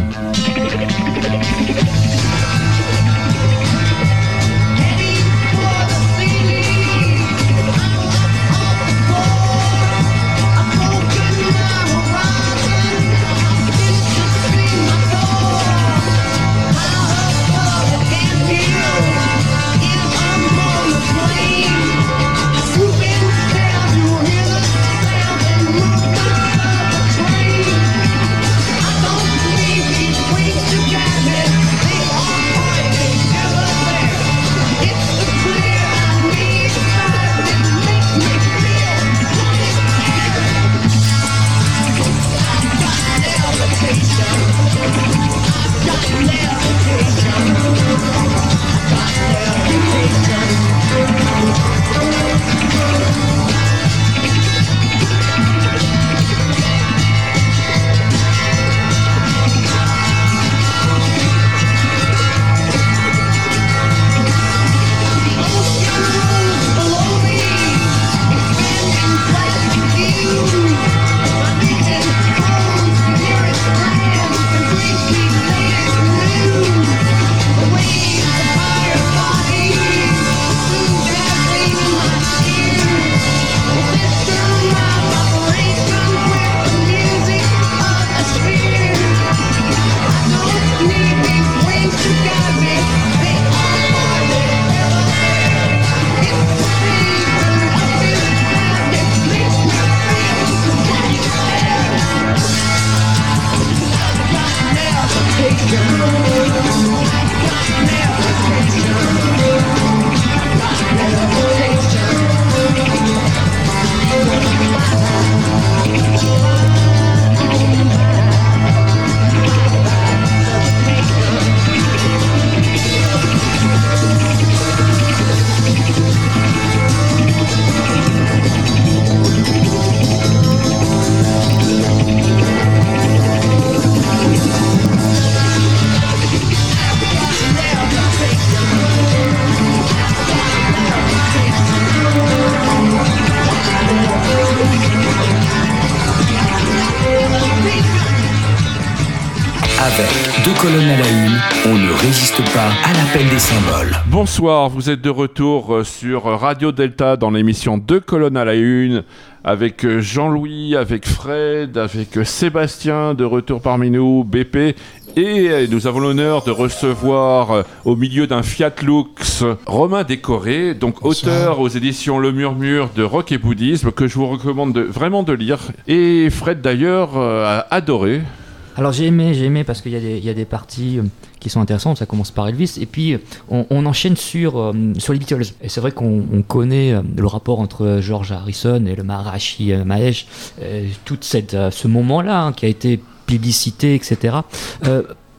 Bonsoir, vous êtes de retour euh, sur Radio Delta dans l'émission Deux colonnes à la une avec euh, Jean-Louis, avec Fred, avec euh, Sébastien de retour parmi nous, BP. Et nous avons l'honneur de recevoir au milieu d'un Fiat Lux Romain Décoré, donc Bonsoir. auteur aux éditions Le Murmure de Rock et Bouddhisme, que je vous recommande de- vraiment de lire. Et Fred d'ailleurs a adoré. Alors j'ai aimé, j'ai aimé parce qu'il y, a des- il y a des parties qui sont intéressantes, ça commence par Elvis, et puis euh, on, enchaîne sur, euh, sur les Beatles. Et c'est vrai qu'on on connaît euh, le rapport entre George Harrison et le Maharashi euh, Mahesh, tout ce moment-là hein, qui a été publicité, etc.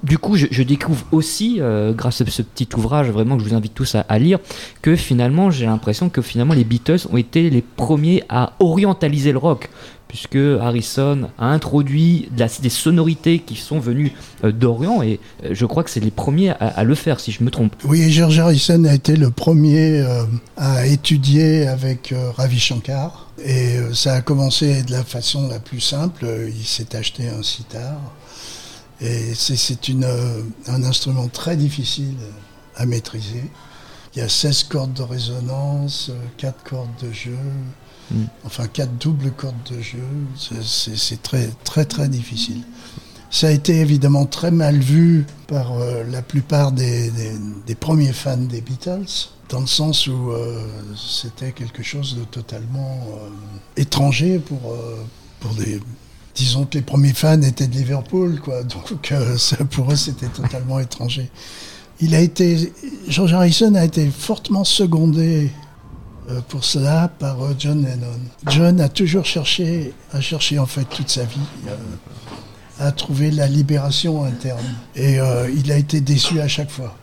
Du coup, je, découvre aussi, grâce à ce petit ouvrage, vraiment que je vous invite tous à lire, que finalement, j'ai l'impression que finalement les Beatles ont été les premiers à orientaliser le rock, puisque Harrison a introduit des sonorités qui sont venues euh, d'Orient, et euh, je crois que c'est les premiers à, le faire, si je me trompe. Oui, George Harrison a été le premier euh, à étudier avec Ravi Shankar. Et ça a commencé de la façon la plus simple. Il s'est acheté un sitar. Et c'est- un instrument très difficile à maîtriser. Il y a 16 cordes de résonance, 4 cordes de jeu, Mm. enfin 4 doubles cordes de jeu. C'est- très très très difficile. Ça a été évidemment très mal vu par euh, la plupart des, premiers fans des Beatles, dans le sens où euh, c'était quelque chose de totalement euh, étranger pour, pour des... Disons que les premiers fans étaient de Liverpool, quoi. Donc pour eux, c'était totalement étranger. Il a été, George Harrison a été fortement secondé pour cela par euh, John Lennon. John a toujours cherché, a cherché en fait toute sa vie euh, à trouver la libération interne. Et euh, il a été déçu à chaque fois.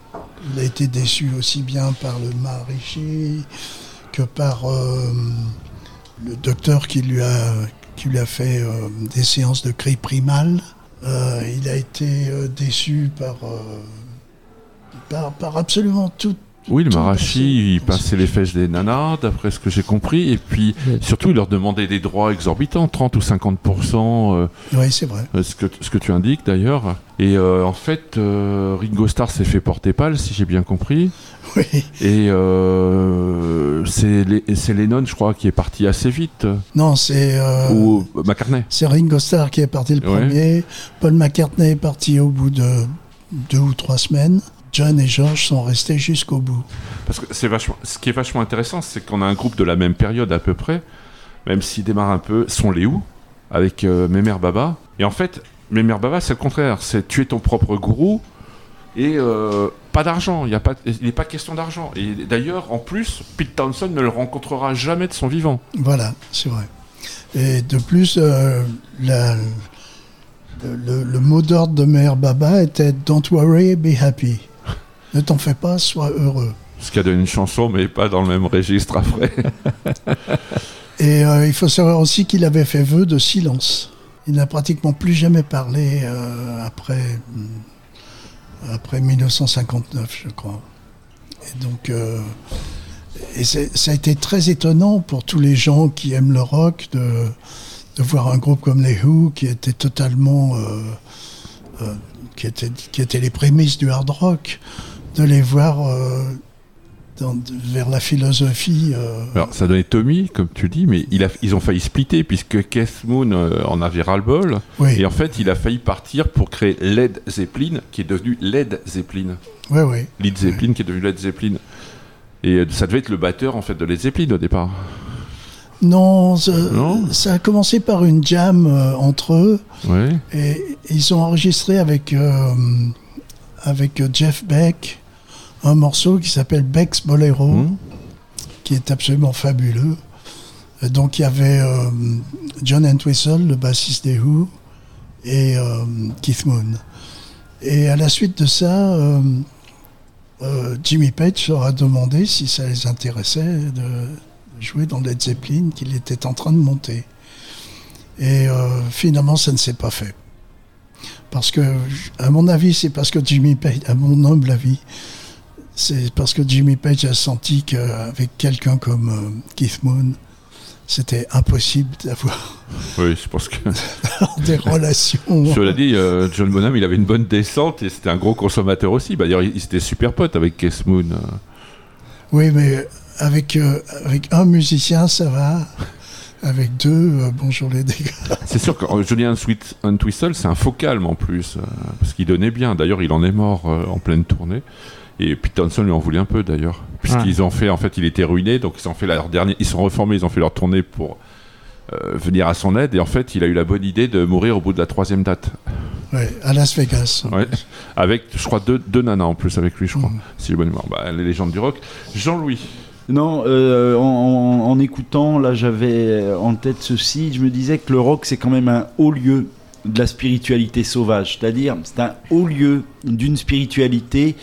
Il a été déçu aussi bien par le Maharishi que par euh, le docteur qui lui a, qui lui a fait euh, des séances de cri primal. Euh, il a été euh, déçu par, euh, par, par absolument tout. Oui, le Marachi, il passait les fesses des nanas, d'après ce que j'ai compris. Et puis, surtout, il leur demandait des droits exorbitants, 30 ou 50%, euh, Oui, c'est vrai. ce, que, ce que tu indiques d'ailleurs. Et euh, en fait, euh, Ringo Starr s'est fait porter pâle, si j'ai bien compris. Oui. Et euh, c'est Lennon, je crois, qui est parti assez vite. Non, c'est euh, Ou McCartney. c'est Ringo Starr qui est parti le Ouais. premier. Paul McCartney est parti au bout de deux ou trois semaines. John et George sont restés jusqu'au bout. Parce que c'est vachement, ce qui est vachement intéressant, c'est qu'on a un groupe de la même période à peu près, même s'ils démarrent un peu, sont les Who, avec euh, Memer Baba. Et en fait, Memer Baba, c'est le contraire. C'est tu es ton propre gourou et euh, pas d'argent. Il n'est pas question d'argent. Et d'ailleurs, en plus, Pete Townsend ne le rencontrera jamais de son vivant. Voilà, c'est vrai. Et de plus, euh, la- le- le mot d'ordre de Mère Baba était Don't worry, be happy. Ne t'en fais pas, sois heureux. Ce qui a donné une chanson, mais pas dans le même registre après. Et euh, il faut savoir aussi qu'il avait fait vœu de silence. Il n'a pratiquement plus jamais parlé euh, après, hum, après 1959, je crois. Et donc, euh, et ça a été très étonnant pour tous les gens qui aiment le rock de, de voir un groupe comme les Who qui était totalement, qui était, qui était les prémices du hard rock, de les voir euh, dans- vers la philosophie. euh, Alors, ça donnait Tommy, comme tu dis, mais il a, ils ont failli splitter, puisque Keith Moon euh, en avait ras-le-bol. oui, Et en fait, il a failli partir pour créer Led Zeppelin, qui est devenu Led Zeppelin. oui, oui. Led Zeppelin, qui est devenu Led Zeppelin. Et ça devait être le batteur, en fait, de Led Zeppelin au départ. Non, ça, Non ça a commencé par une jam euh, entre eux Ouais. et ils ont enregistré avec, euh, avec Jeff Beck un morceau qui s'appelle Beck's Bolero, Hmm. qui est absolument fabuleux. Et donc il y avait euh, John Entwistle, le bassiste des Who, et euh, Keith Moon. Et à la suite de ça, euh, Jimmy Page leur a demandé si ça les intéressait de jouer dans Led Zeppelin qu'il était en train de monter. Et finalement, ça ne s'est pas fait. Parce que, à mon avis, c'est parce que Jimmy Page, à mon humble avis, c'est parce que Jimmy Page a senti qu'avec quelqu'un comme euh, Keith Moon, c'était impossible d'avoir Oui, je pense que. des relations. Cela dit, euh, John Bonham, il avait une bonne descente et c'était un gros consommateur aussi. Bah, D'ailleurs, il, il était super pote avec Keith Moon. Oui, mais avec, euh, avec un musicien, ça va. Avec deux, euh, bonjour les dégâts. C'est sûr que Julian Sweet Twistle, c'est un faux calme en plus, parce qu'il donnait bien. D'ailleurs, il en est mort en pleine tournée. Et Pete Townsend lui en voulait un peu d'ailleurs, puisqu'ils ont fait, en fait, il était ruiné, donc ils ont fait leur dernier, ils sont reformés, ils ont fait leur tournée pour euh, venir à son aide, et en fait, il a eu la bonne idée de mourir au bout de la troisième date, Ouais, à Las Vegas. ouais. avec, je crois, deux, deux nanas en plus avec lui, je crois, Mhm. si j'ai bonne mémoire. Bah, les légendes du rock. Jean-Louis. Non, euh, en, en- en écoutant, là j'avais en tête ceci, je me disais que le rock c'est quand même un haut lieu de la spiritualité sauvage, c'est-à-dire c'est un haut lieu d'une spiritualité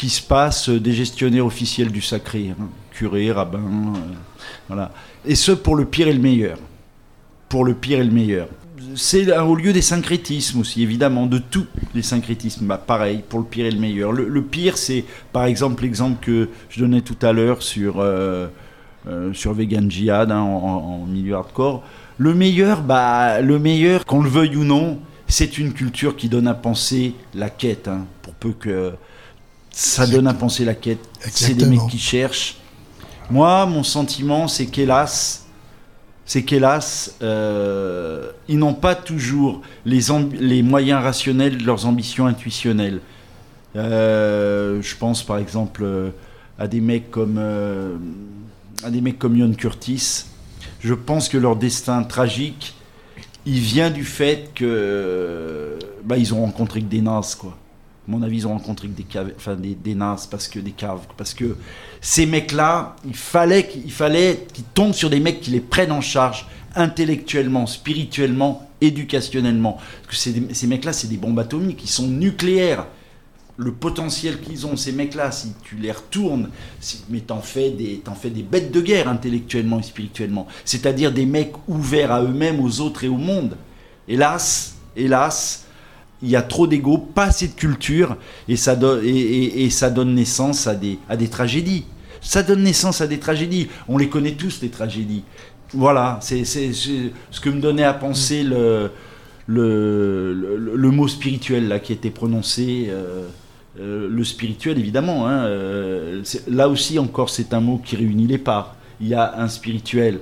qui se passe des gestionnaires officiels du sacré, hein, curé, rabbin, euh, voilà. Et ce pour le pire et le meilleur. Pour le pire et le meilleur. C'est haut lieu des syncrétismes aussi, évidemment, de tous les syncrétismes. Bah, pareil, pour le pire et le meilleur. Le, pire, c'est par exemple l'exemple que je donnais tout à l'heure sur, euh, euh, sur Vegan Jihad hein, en milieu hardcore. Le meilleur, bah, le meilleur, qu'on le veuille ou non, c'est une culture qui donne à penser la quête, hein, pour peu que ça donne à penser la quête. C'est des mecs qui cherchent. Moi, mon sentiment, c'est qu'hélas, c'est qu'hélas, euh, ils n'ont pas toujours les, moyens rationnels de leurs ambitions intuitionnelles. Euh, je pense par exemple euh, à des mecs comme euh, à des mecs comme Ian Curtis. Je pense que leur destin tragique, il vient du fait que bah, ils ont rencontré que des nazes quoi. Mon avis, ils ont rencontré que des caves, enfin des, des parce que des caves, parce que ces mecs-là, il fallait qu'il fallait qu'ils tombent sur des mecs qui les prennent en charge intellectuellement, spirituellement éducationnellement. Parce que des- ces mecs-là, c'est des bombes atomiques, ils sont nucléaires. Le potentiel qu'ils ont, ces mecs-là, si tu les retournes, si- mais t'en fais des bêtes de guerre intellectuellement et spirituellement. C'est-à-dire des mecs ouverts à eux-mêmes, aux autres et au monde. Hélas, hélas, il y a trop d'ego, pas assez de culture, et ça, donne- naissance à des, tragédies. Ça donne naissance à des tragédies. On les connaît tous, les tragédies. Voilà, c'est ce que me donnait à penser le, mot spirituel qui était prononcé. euh, euh, le spirituel, évidemment. hein, euh, là aussi, encore, c'est un mot qui réunit les parts. Il y a un spirituel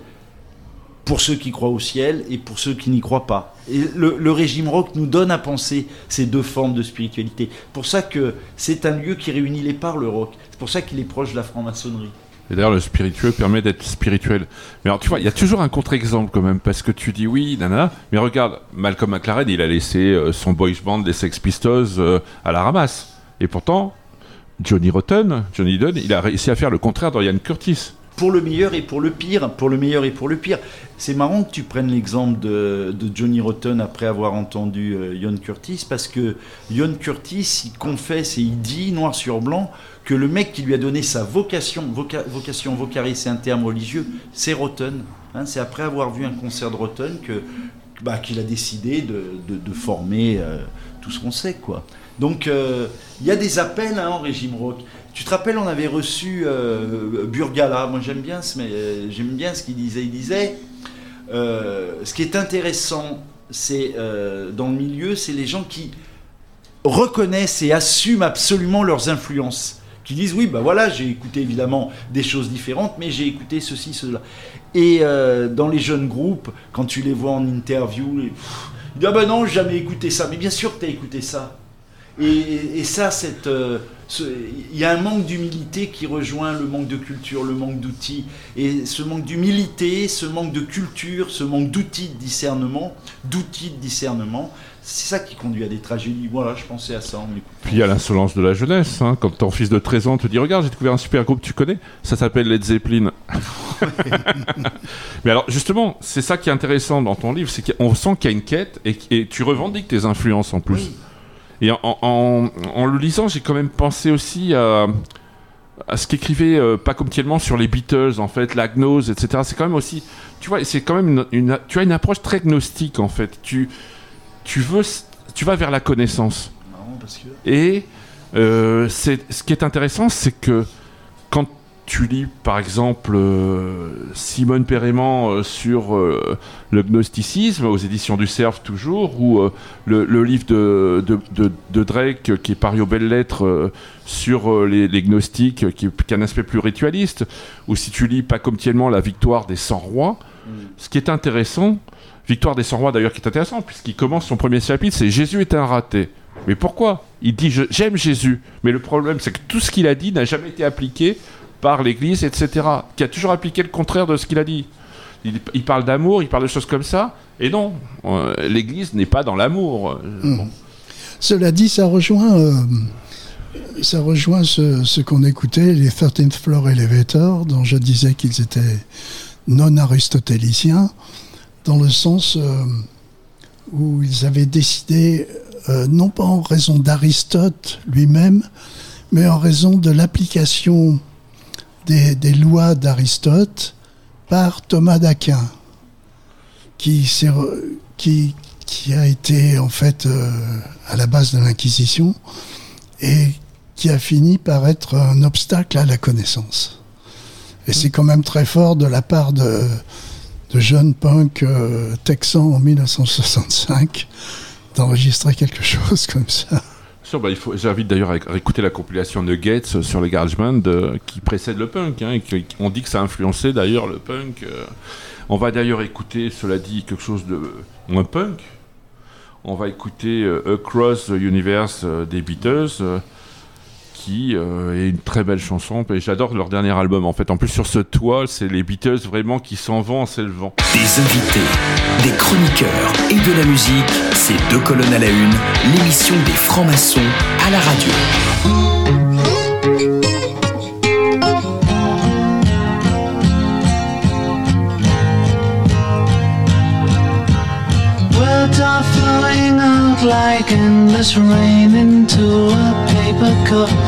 pour ceux qui croient au ciel et pour ceux qui n'y croient pas. Le, régime rock nous donne à penser ces deux formes de spiritualité. Pour ça que c'est un lieu qui réunit les parts, le rock. C'est pour ça qu'il est proche de la franc-maçonnerie. Et d'ailleurs, le spiritueux permet d'être spirituel. Mais alors, tu vois, il y a toujours un contre-exemple quand même, parce que tu dis oui, nanana, mais regarde, Malcolm McLaren, il a laissé euh, son boys band des Sex Pistols euh, à la ramasse. Et pourtant, Johnny Rotten, Johnny Dunn, il a réussi à faire le contraire d'Orian Curtis. Pour le meilleur et pour le pire, pour le meilleur et pour le pire. C'est marrant que tu prennes l'exemple de, Johnny Rotten après avoir entendu euh, Curtis, parce que Ian Curtis, il confesse et il dit, noir sur blanc, que le mec qui lui a donné sa vocation, voca- vocation vocare, c'est un terme religieux, c'est Rotten. Hein, c'est après avoir vu un concert de Rotten que bah, qu'il a décidé de former euh, tout ce qu'on sait, quoi. Donc, euh, il y a des appels hein, en régime rock. Tu te rappelles, on avait reçu euh, Burgala. Moi, j'aime bien, ce, euh, qu'il disait. Il disait euh, ce qui est intéressant, c'est euh, dans le milieu, c'est les gens qui reconnaissent et assument absolument leurs influences. Qui disent oui, bah voilà, j'ai écouté évidemment des choses différentes, mais j'ai écouté ceci, cela. Et dans les jeunes groupes, quand tu les vois en interview, ils disent ah bah non, j'ai jamais écouté ça. Mais bien sûr que as écouté ça. Et, ça, cette, euh, il y a un manque d'humilité qui rejoint le manque de culture, le manque d'outils. Et ce manque d'humilité, ce manque de culture, ce manque d'outils de discernement, d'outils de discernement, c'est ça qui conduit à des tragédies. Voilà, je pensais à ça. Puis il y a l'insolence de la jeunesse, hein, quand ton fils de 13 ans te dit Regarde, j'ai découvert un super groupe, tu connais? Ça s'appelle Led Zeppelin. Mais alors, justement, c'est ça qui est intéressant dans ton livre, c'est qu'on sent qu'il y a une quête et, et tu revendiques tes influences en plus. Oui. Et en, en- en le lisant, j'ai quand même pensé aussi à, à ce qu'écrivait euh, Paco Mtielman sur les Beatles, en fait, la gnose, etc. C'est quand même aussi, tu vois, c'est quand même une, une- tu as une approche très gnostique, en fait. Tu, tu veux, tu vas vers la connaissance. Marrant parce que Et euh, c'est- ce qui est intéressant, c'est que quand tu lis, par exemple, euh, Simone Perrément euh, sur euh, le gnosticisme, aux éditions du Cerf toujours, ou le, le livre de, de, de- de Drake qui est paru aux belles lettres sur les, les gnostiques, qui, qui a un aspect plus ritualiste, ou si tu lis pas comme tellement La victoire des 100 rois, ce qui est intéressant, Victoire des 100 rois d'ailleurs qui est intéressant, puisqu'il commence son premier chapitre, c'est Jésus est un raté. Mais pourquoi? Il dit j'aime Jésus, mais le problème c'est que tout ce qu'il a dit n'a jamais été appliqué par l'Église, etc. Qui a toujours appliqué le contraire de ce qu'il a dit. Il, il parle d'amour, il parle de choses comme ça, et non, euh, l'Église n'est pas dans l'amour. Euh, bon. Cela dit, ça rejoint, euh, ça rejoint ce, ce qu'on écoutait, les 13th Floor Elevator, dont je disais qu'ils étaient non aristotéliciens, dans le sens euh, où ils avaient décidé, non pas en raison d'Aristote lui-même, mais en raison de l'application des, lois d'Aristote par Thomas d'Aquin, qui a été en fait euh, à la base de l'Inquisition et qui a fini par être un obstacle à la connaissance. Et c'est quand même très fort de la part de, de jeunes punks euh, texans en 1965 d'enregistrer quelque chose comme ça. Sûr, bah, J'invite d'ailleurs à écouter la compilation Nuggets sur le garage band euh, qui précède le punk. hein, on dit que ça a influencé d'ailleurs le punk. euh. On va d'ailleurs écouter, cela dit, quelque chose de moins punk. On va écouter euh, Across the Universe euh, des Beatles, qui euh, est une très belle chanson. Et j'adore leur dernier album. En fait, en plus sur ce toit, c'est les Beatles vraiment qui s'en vont en s'élevant. Des invités, des chroniqueurs et de la musique, c'est deux colonnes à la une, l'émission des francs-maçons à la radio. Like endless rain into a paper cup.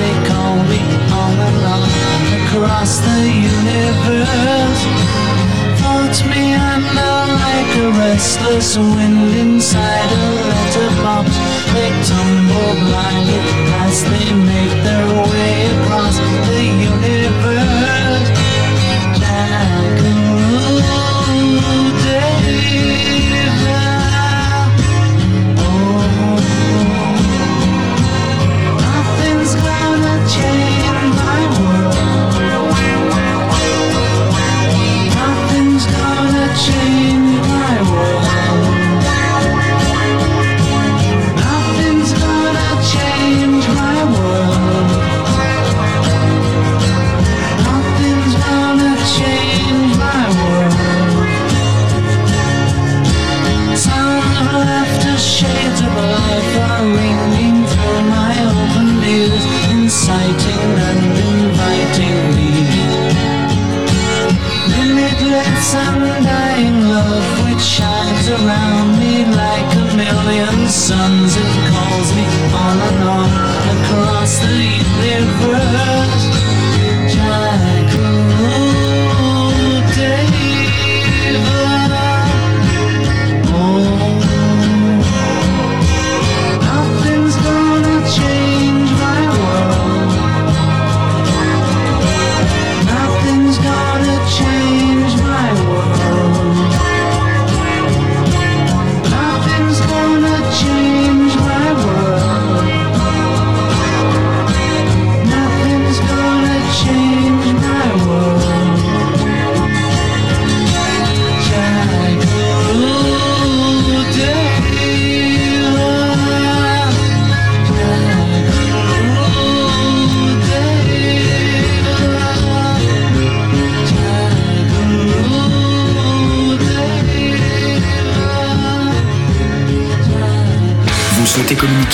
They call me on and on across the universe. Floats me under like a restless wind inside a letterbox. They tumble blindly as they make their way across suns. It calls me on and on across the universe.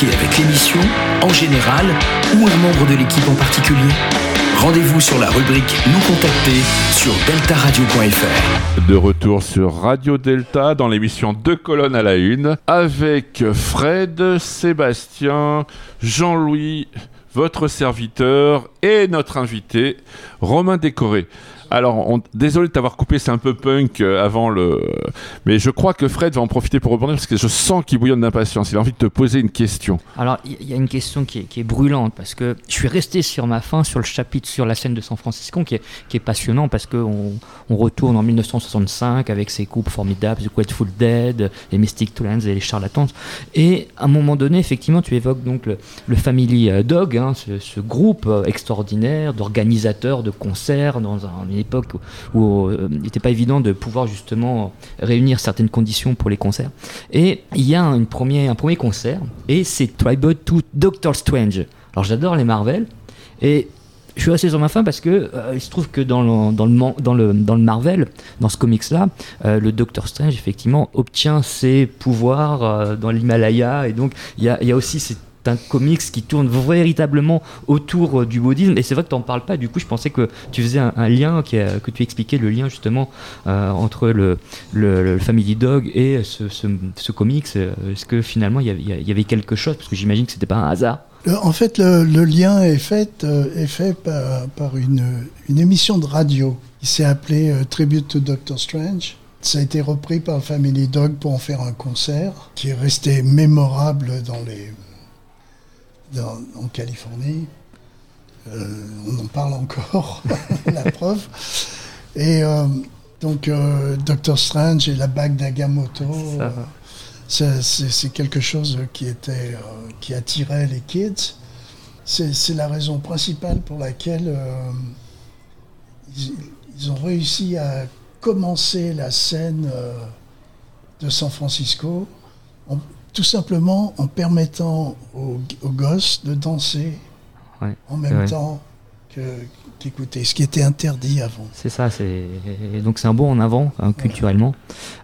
Avec l'émission, en général, ou un membre de l'équipe en particulier Rendez-vous sur la rubrique Nous contacter sur deltaradio.fr. De retour sur Radio Delta dans l'émission Deux colonnes à la une avec Fred, Sébastien, Jean-Louis, votre serviteur et notre invité Romain Décoré. Alors, on- désolé de t'avoir coupé, c'est un peu punk euh, avant le. Mais je crois que Fred va en profiter pour rebondir parce que je sens qu'il bouillonne d'impatience. Il a envie de te poser une question. Alors, il y, a une question qui est, brûlante parce que je suis resté sur ma fin sur le chapitre sur la scène de San Francisco qui est, passionnant parce qu'on on retourne en 1965 avec ces groupes formidables, The Grateful Dead, les Mystic Twins et les Charlatans. Et à un moment donné, effectivement, tu évoques donc le, le Family euh, Dog, hein, ce, ce groupe euh, extraordinaire d'organisateurs de concerts dans un- une époque où, euh, il n'était pas évident de pouvoir justement réunir certaines conditions pour les concerts. Et il y a un, premier, un premier concert, et c'est Tribute to Doctor Strange. Alors j'adore les Marvel, et je suis assez sur ma fin parce que euh, il se trouve que dans le, dans le, dans le, dans le Marvel, dans ce comics-là, euh, le Doctor Strange, effectivement, obtient ses pouvoirs dans l'Himalaya, et donc il y a, y a aussi c'est un comics qui tourne véritablement autour euh, du bouddhisme. Et c'est vrai que tu n'en parles pas. Du coup je pensais que tu faisais un, lien que tu expliquais le lien justement euh, entre le, Family Dog et ce, ce, comics. Euh, est-ce que finalement il y avait- quelque chose? Parce que j'imagine que c'était pas un hasard. En fait, le, lien est fait, par, une, émission de radio qui s'est appelée Tribute to Doctor Strange. Ça a été repris par Family Dog pour en faire un concert qui est resté mémorable dans les, dans- en Californie. Euh, on en parle encore, la preuve. Et euh, donc, euh, Doctor Strange et la bague d'Agamotto, Ça, euh, c'est- quelque chose qui, était, qui attirait les kids. C'est la raison principale pour laquelle ils, ils ont réussi à commencer la scène de San Francisco tout simplement en permettant aux, aux gosses de danser Ouais, en même temps que- qu'écouter, ce qui était interdit avant. C'est ça, c'est donc c'est un bond en avant hein, culturellement.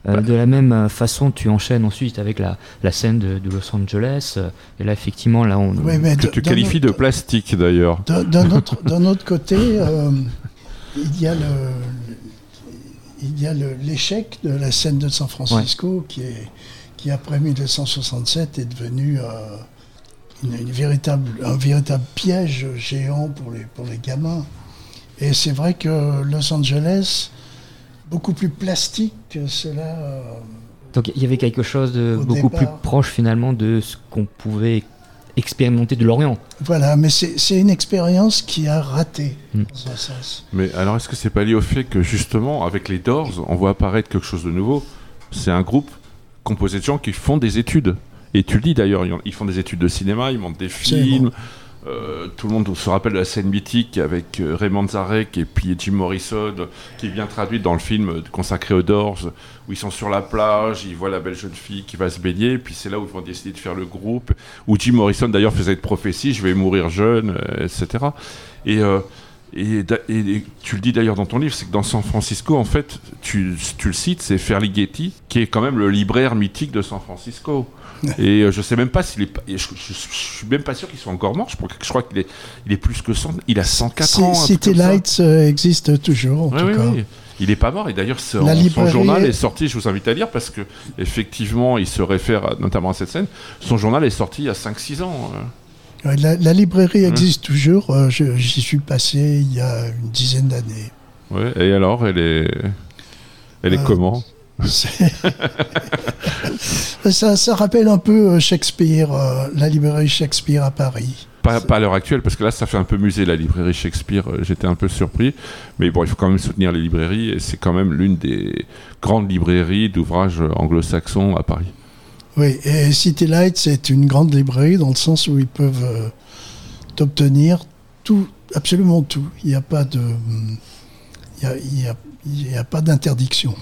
Euh, De la même façon, tu enchaînes ensuite avec la, la scène de, de Los Angeles. euh, Et là, effectivement, là, on. Oui, mais Que de- tu qualifies autre- de plastique d'ailleurs. D'un autre, d'un autre côté, euh, il y a le, il y a le- l'échec de la scène de San Francisco qui est, qui après 1967 est devenu euh, une, une véritable, un véritable piège géant pour les, pour les gamins. Et c'est vrai que Los Angeles, beaucoup plus plastique que cela. euh, Donc il y avait quelque chose de Au beaucoup départ. plus proche finalement de ce qu'on pouvait expérimenter de l'Orient. voilà, mais c'est c'est une expérience qui a raté, Mm. dans un sens. Mais alors, est-ce que c'est pas lié au fait que justement, avec les Doors, on voit apparaître quelque chose de nouveau? C'est un groupe composé de gens qui font des études. Et tu le dis d'ailleurs, ils ont- ils font des études de cinéma, ils montent des films. Euh, tout le monde se rappelle de la scène mythique avec euh, Raymond Zarek et puis Jim Morrison, qui est bien traduite dans le film consacré aux Doors, où ils sont sur la plage, ils voient la belle jeune fille qui va se baigner, puis c'est là où ils vont décider de faire le groupe, où Jim Morrison d'ailleurs faisait une prophétie, je vais mourir jeune, euh, etc. Et, euh, et, da- et- et tu le dis d'ailleurs dans ton livre, c'est que dans San Francisco, en fait, tu, tu le cites, c'est Ferlighetti, qui est quand même le libraire mythique de San Francisco. Et euh, je sais même pas s'il est. Je, je- je suis même pas sûr qu'il soit encore mort. Je, crois- je crois qu'il est, il est plus que 100. Il a 104 C- ans. City. Lights euh, existe toujours, en Ouais, tout ouais, cas. ouais. Il est pas mort et d'ailleurs son, journal est- est sorti. Je vous invite à lire parce que effectivement il se réfère à- notamment à cette scène. Son journal est sorti il y a 5-6 ans. euh. La, la librairie Hein existe toujours. euh, J'y suis passé il y a une dizaine d'années. Ouais. Et alors elle est, elle est Euh, comment? ça, ça rappelle un peu euh, Shakespeare, euh, la librairie Shakespeare à Paris. Pas, pas à l'heure actuelle, parce que là, ça fait un peu musée, la librairie Shakespeare. J'étais un peu surpris. Mais bon, il faut quand même soutenir les librairies. Et c'est quand même l'une des grandes librairies d'ouvrages anglo-saxons à Paris. Oui, et City Lights c'est une grande librairie dans le sens où ils peuvent euh, obtenir tout, absolument tout. Il n'y a pas de, il y a, il y a- il y a pas d'interdiction.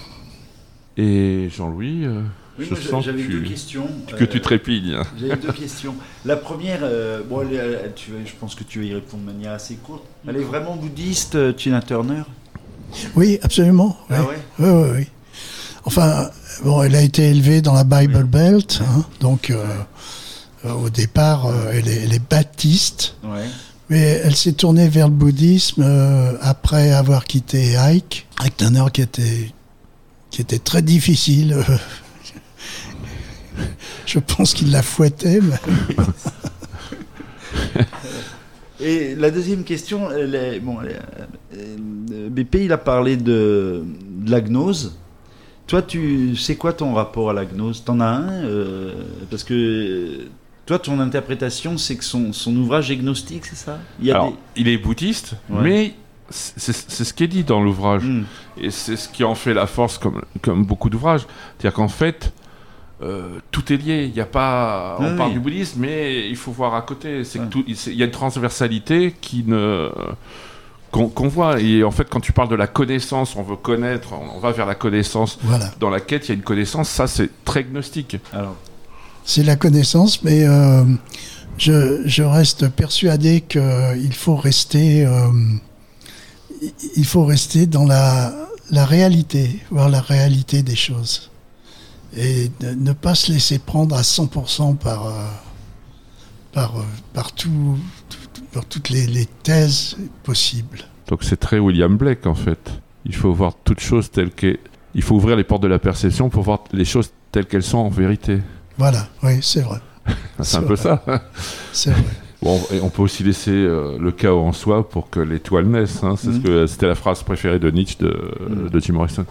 Et Jean-Louis, euh, Oui, je moi, sens j'avais que deux tu, questions. que Euh, tu trépilles. J'avais deux questions. La première, euh, bon, elle est- elle- tu vas- je pense que tu vas y répondre de manière assez courte. Elle est vraiment bouddhiste, euh, Tina Turner? Oui, absolument. oui. Ah ouais? Oui, oui, oui. Enfin, bon, elle a été élevée dans la Bible Belt, hein, donc euh, euh, au départ, euh, elle, est, elle est baptiste, Ouais. mais elle s'est tournée vers le bouddhisme euh, après avoir quitté Ike, Ike Turner qui était, qui était très difficile. Je pense qu'il la fouettait. mais- Et la deuxième question, elle est, bon, elle est- BP, il a parlé de, de la gnose. Toi, tu sais quoi ton rapport à la gnose? T'en as un euh, Parce que toi, ton interprétation, c'est que son, son ouvrage est gnostique, c'est ça? Il y a Alors, il est bouddhiste, Ouais. mais c'est c'est ce qui est dit dans l'ouvrage. Hmm. Et c'est ce qui en fait la force, comme, comme beaucoup d'ouvrages. C'est-à-dire qu'en fait, euh, tout est lié. Il y a pas, on Oui, parle du bouddhisme, mais il faut voir à côté. C'est Ouais. que tout, il c'est- il y a une transversalité qui ne qu'on voit. Et en fait, quand tu parles de la connaissance, on veut connaître, on, on va vers la connaissance. Voilà. Dans la quête, il y a une connaissance. Ça, c'est très gnostique. Alors, C'est la connaissance, mais euh, je, je reste persuadé qu'il faut rester, euh, il- il faut rester dans la, la réalité, voir la réalité des choses, et ne, ne pas se laisser prendre à 100% par, euh, par, euh, par, tout- tout- toutes les, les thèses possibles. Donc c'est très William Blake en fait. Il faut voir toutes choses telles qu'elles. Il faut ouvrir les portes de la perception pour voir les choses telles qu'elles sont en vérité. Voilà, oui, c'est vrai, C'est un peu ça. c'est vrai. Bon, et on peut aussi laisser euh, le chaos en soi pour que l'étoile naisse. hein. C'est ce Mhm. que c'était la phrase préférée de Nietzsche de, Mhm. de Jim Morrison.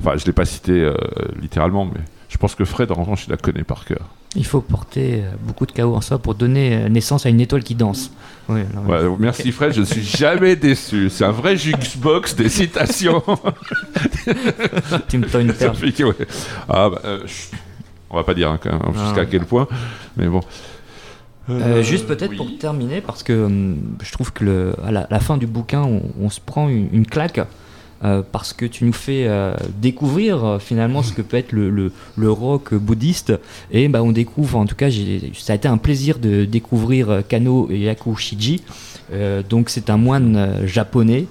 Enfin, je l'ai pas cité euh, littéralement, mais je pense que Fred, en revanche, il la connaît par cœur. Il faut porter euh, beaucoup de chaos en soi pour donner euh, naissance à une étoile qui danse. Oui, non, mais- Ouais, merci Fred, je ne suis jamais déçu. C'est un vrai jukebox des citations. fait que, ouais. Ah, bah, euh, on va pas dire hein, jusqu'à Ah. quel point, mais bon. Euh, juste peut-être oui. pour terminer, parce que hum, je trouve que le, à la, la fin du bouquin, on, on se prend une, une claque. Euh, parce que tu nous fais euh, découvrir euh, finalement ce que peut être le, rock bouddhiste. Et bah, on découvre en tout cas ça a été un plaisir de découvrir Kano Yakushiji donc c'est un moine japonais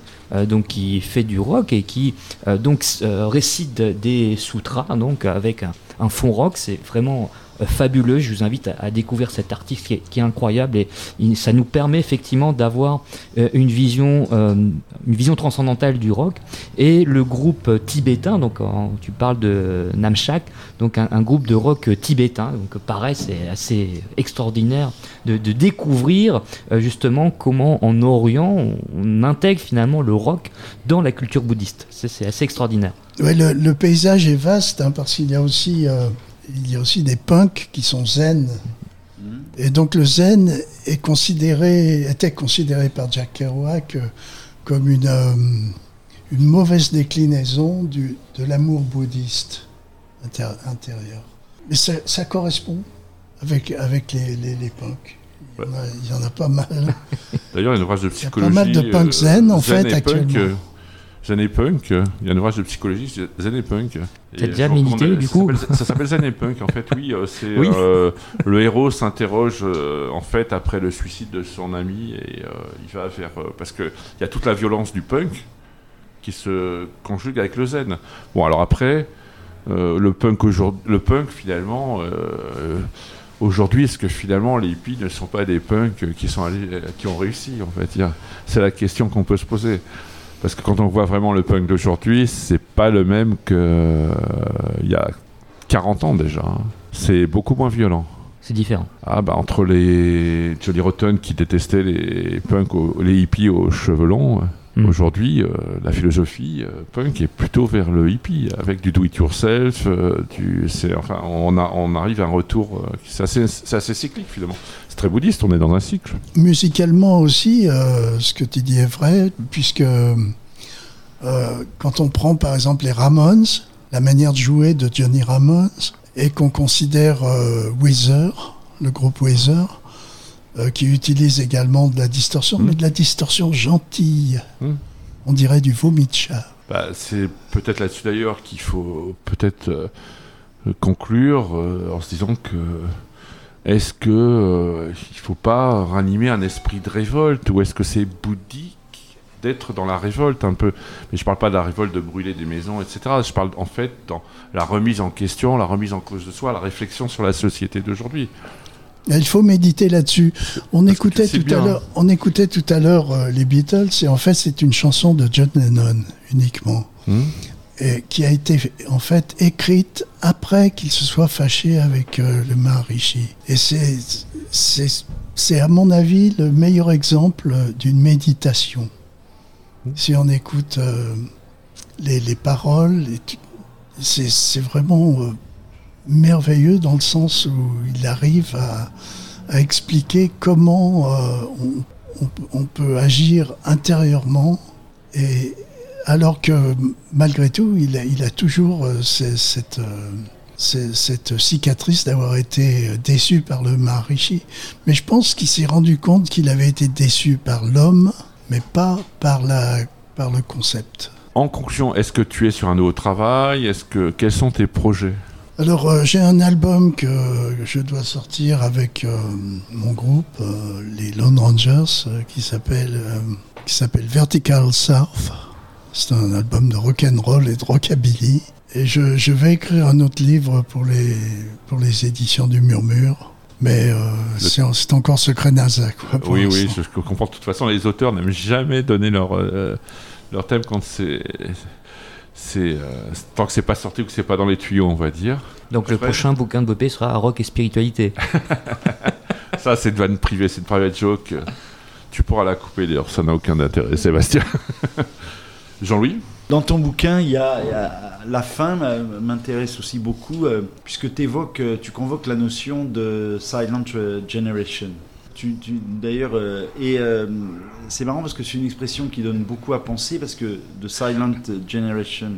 donc qui fait du rock et qui donc récite des sutras donc avec un, un fond rock. C'est vraiment fabuleux. Je vous invite à, découvrir cet artiste qui est, incroyable et ça nous permet effectivement d'avoir euh, une vision euh, une vision transcendantale du rock. Et le groupe euh, tibétain donc tu parles de Namchak donc un, groupe de rock euh, tibétain donc euh, pareil c'est assez extraordinaire de, découvrir euh, justement comment en Orient on, intègre finalement le rock dans la culture bouddhiste. C'est assez extraordinaire. Ouais, le, paysage est vaste hein, parce qu'il y a aussi euh, il y a aussi des punks qui sont zen. Et donc le zen est considéré, était considéré par Jack Kerouac euh, comme une, euh, une mauvaise déclinaison du, de l'amour bouddhiste intérieur. Mais ça, ça correspond avec, avec les, les, les punks. Il y, en a, il y en a pas mal. D'ailleurs, il y a pas mal de punk zen, en fait, punk, actuellement. euh, zen et punk, euh, il y a un ouvrage de psychologie, Zen et punk. T'as déjà milité, du coup Ça s'appelle Zen et punk, en fait, oui. euh, c'est Oui. euh, le héros s'interroge, euh, en fait, après le suicide de son ami, et euh, il va vers. parce qu'il y a toute la violence du punk qui se conjugue avec le zen. Bon, alors après, le punk aujourd'hui, le punk finalement, aujourd'hui, est-ce que finalement les hippies ne sont pas des punks qui sont allés, qui ont réussi en fait? C'est la question qu'on peut se poser. Parce que quand on voit vraiment le punk d'aujourd'hui, c'est pas le même que euh, y a 40 ans déjà. hein. C'est beaucoup moins violent. c'est différent Ah bah entre les Johnny Rotten qui détestaient les punks, aux- les hippies aux cheveux longs, Mm. aujourd'hui euh, la philosophie euh, punk est plutôt vers le hippie, avec du do-it-yourself, euh, du, c'est, enfin on, a, on arrive à un retour, euh, c'est, assez, c'est assez cyclique finalement. C'est très bouddhiste, on est dans un cycle. Musicalement aussi, euh, ce que tu dis est vrai, puisque euh, quand on prend par exemple les Ramones, la manière de jouer de Johnny Ramones, et qu'on considère euh, Weezer, le groupe Weezer, euh, qui utilise également de la distorsion, mais de la distorsion gentille. Mm. On dirait du vomi de chat. Bah, c'est peut-être là-dessus d'ailleurs qu'il faut peut-être euh, conclure euh, en se disant que est-ce que euh, il faut pas ranimer un esprit de révolte ou est-ce que c'est bouddhique d'être dans la révolte un peu? Mais je parle pas de la révolte de brûler des maisons etc je parle en fait dans la remise en question la remise en cause de soi la réflexion sur la société d'aujourd'hui Il faut méditer là-dessus. On Parce écoutait tout bien. à l'heure, on écoutait tout à l'heure euh, les Beatles, et en fait c'est une chanson de John Lennon uniquement. Hmm et qui a été en fait écrite après qu'il se soit fâché avec euh, le Maharishi. Et c'est, à mon avis le meilleur exemple d'une méditation. Si on écoute euh, les, les paroles, c'est, c'est vraiment merveilleux dans le sens où il arrive à, expliquer comment euh, on, peut agir intérieurement et alors que malgré tout, il a, toujours euh, ce- cette, euh, ce- cette cicatrice d'avoir été déçu par le Maharishi. Mais je pense qu'il s'est rendu compte qu'il avait été déçu par l'homme, mais pas par, la, par le concept. en conclusion est-ce que tu es sur un nouveau travail? Que quels sont tes projets? Alors euh, j'ai un album que je dois sortir avec euh, mon groupe, euh, les Lone Rangers, qui s'appelle qui s'appelle Vertical South. C'est un album de rock and roll et de rockabilly. Et je, je vais écrire un autre livre pour les pour les éditions du Murmure. Mais c'est c'est encore secret NASA. Quoi, Oui, oui, je, je comprends. De toute façon, les auteurs n'aiment jamais donner leur, leur thème quand c'est. C'est euh, tant que c'est pas sorti ou que c'est pas dans les tuyaux, on va dire. donc le prochain bouquin de Bopé sera rock et spiritualité Ça, c'est une vanne privée, c'est une private joke. Tu pourras la couper d'ailleurs, ça n'a aucun intérêt, Sébastien. Jean-Louis? Dans ton bouquin, il y a, il y a- la fin m'a- m'intéresse aussi beaucoup euh, puisque t'évoques, euh, tu convoques la notion de silent euh, generation. Tu, D'ailleurs, euh, et euh, c'est marrant parce que c'est une expression qui donne beaucoup à penser parce que de silent generation,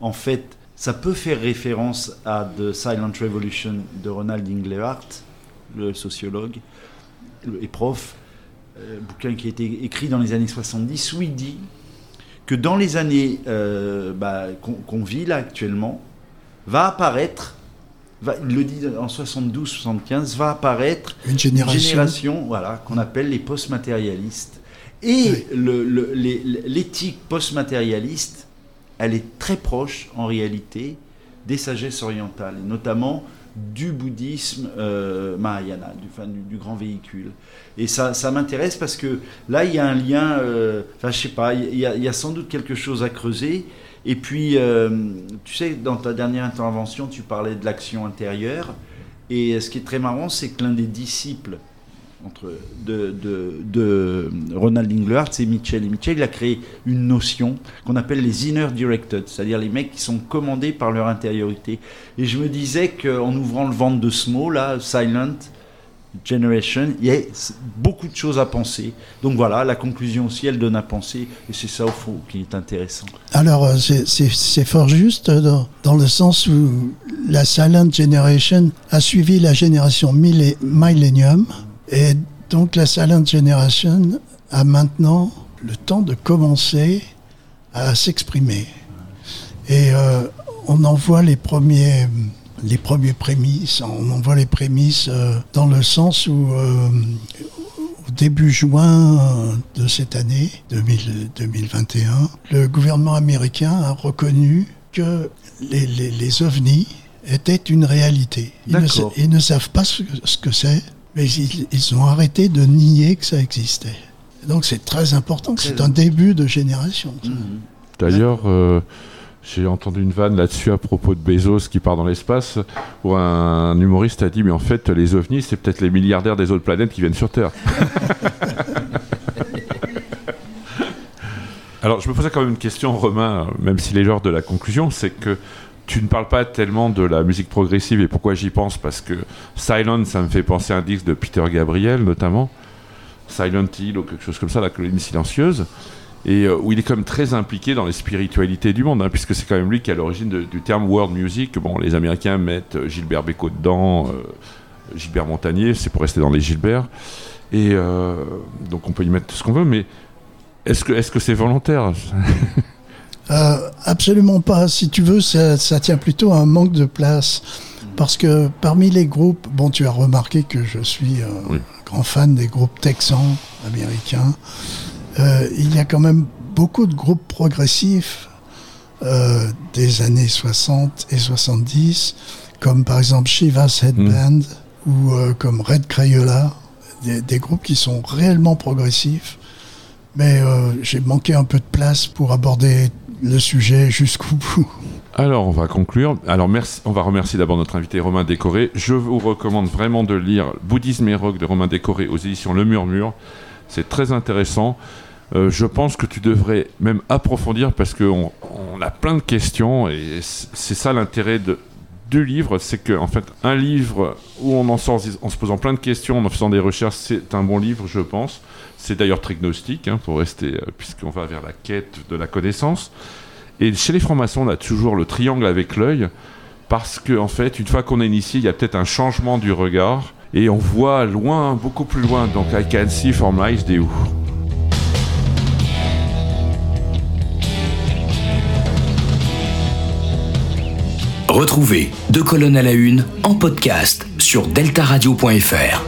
en fait, ça peut faire référence à The Silent Revolution de Ronald Englehart, le sociologue et prof, euh, bouquin qui a été écrit dans les années 70, où il dit que dans les années bah, qu'on vit là actuellement, va apparaître, va- il le dit en 72-75, va apparaître Une une génération. voilà, qu'on appelle les post-matérialistes. Et l'éthique post-matérialiste, elle est très proche en réalité des sagesses orientales, et notamment du bouddhisme euh, mahayana, du, enfin, du, du grand véhicule. Et ça, ça m'intéresse parce que là, il y a un lien, euh, enfin, je sais pas, il y, a, il y a sans doute quelque chose à creuser. Et puis, euh, tu sais, dans ta dernière intervention, tu parlais de l'action intérieure. Et ce qui est très marrant, c'est que l'un des disciples entre, de, de, de Ronald Englehart, c'est Mitchell. Et Mitchell, il a créé une notion qu'on appelle les inner directed, c'est-à-dire les mecs qui sont commandés par leur intériorité. Et je me disais qu'en ouvrant le ventre de ce mot, là, silent generation, il y a beaucoup de choses à penser. Donc voilà, la conclusion aussi, elle donne à penser. Et c'est ça, au fond, qui est intéressant. Alors, euh, c'est- fort juste dans, dans le sens où la Silent Generation a suivi la génération Millennium. Et donc, la Silent Generation a maintenant le temps de commencer à s'exprimer. Et euh, on en voit les premiers, les premiers prémices, on en voit les prémices euh, dans le sens où euh, au début juin euh, de cette année, 2000 2021, le gouvernement américain a reconnu que les, les, les ovnis étaient une réalité. Ils ne, ils ne savent pas ce, que- ce que c'est, mais ils, ils ont arrêté de nier que ça existait. Donc c'est très important, c'est un début de génération. ça. D'ailleurs, euh, j'ai entendu une vanne là-dessus à propos de Bezos qui part dans l'espace, où un humoriste a dit Mais en fait, les ovnis, c'est peut-être les milliardaires des autres planètes qui viennent sur Terre. Alors, je me posais quand même une question, Romain, même s'il est l'heure de la conclusion c'est que tu ne parles pas tellement de la musique progressive et pourquoi j'y pense? Parce que Silent, ça me fait penser à un disque de Peter Gabriel, notamment. Silent Hill ou quelque chose comme ça, la colline silencieuse et euh, où il est quand même très impliqué dans les spiritualités du monde, hein, puisque c'est quand même lui qui est à l'origine du terme world music. Bon, les Américains mettent euh, Gilbert Bécaud dedans, euh, Gilbert Montagnier, c'est pour rester dans les Gilbert. Et euh, donc on peut y mettre tout ce qu'on veut, mais est-ce que est-ce que c'est volontaire? Euh, absolument pas. Si tu veux, ça, ça tient plutôt à un manque de place. Parce que parmi les groupes, bon, tu as remarqué que je suis Oui. grand fan des groupes texans américains. Euh, il y a quand même beaucoup de groupes progressifs euh, des années 60 et 70, comme par exemple Shiva's Headband ou euh, comme Red Crayola, des, des groupes qui sont réellement progressifs. Mais j'ai manqué un peu de place pour aborder le sujet jusqu'au bout. Alors, on va conclure. Alors, merci, on va remercier d'abord notre invité Romain Décoré. Je vous recommande vraiment de lire Bouddhisme et rock de Romain Décoré aux éditions Le Murmure. C'est très intéressant. Euh, je pense que tu devrais même approfondir parce qu'on on a plein de questions et c'est ça l'intérêt du livre. C'est qu'en en fait, un livre où on en sort en se posant plein de questions, en faisant des recherches, c'est un bon livre, je pense. C'est d'ailleurs très gnostique, hein, pour rester, euh, puisqu'on va vers la quête de la connaissance. Et chez les francs-maçons, on a toujours le triangle avec l'œil, parce que fait, une fois qu'on est initié, il y a peut-être un changement du regard, et on voit loin, beaucoup plus loin. Donc, I can see from lies des Retrouvez Deux colonnes à la une en podcast sur deltaradio.fr.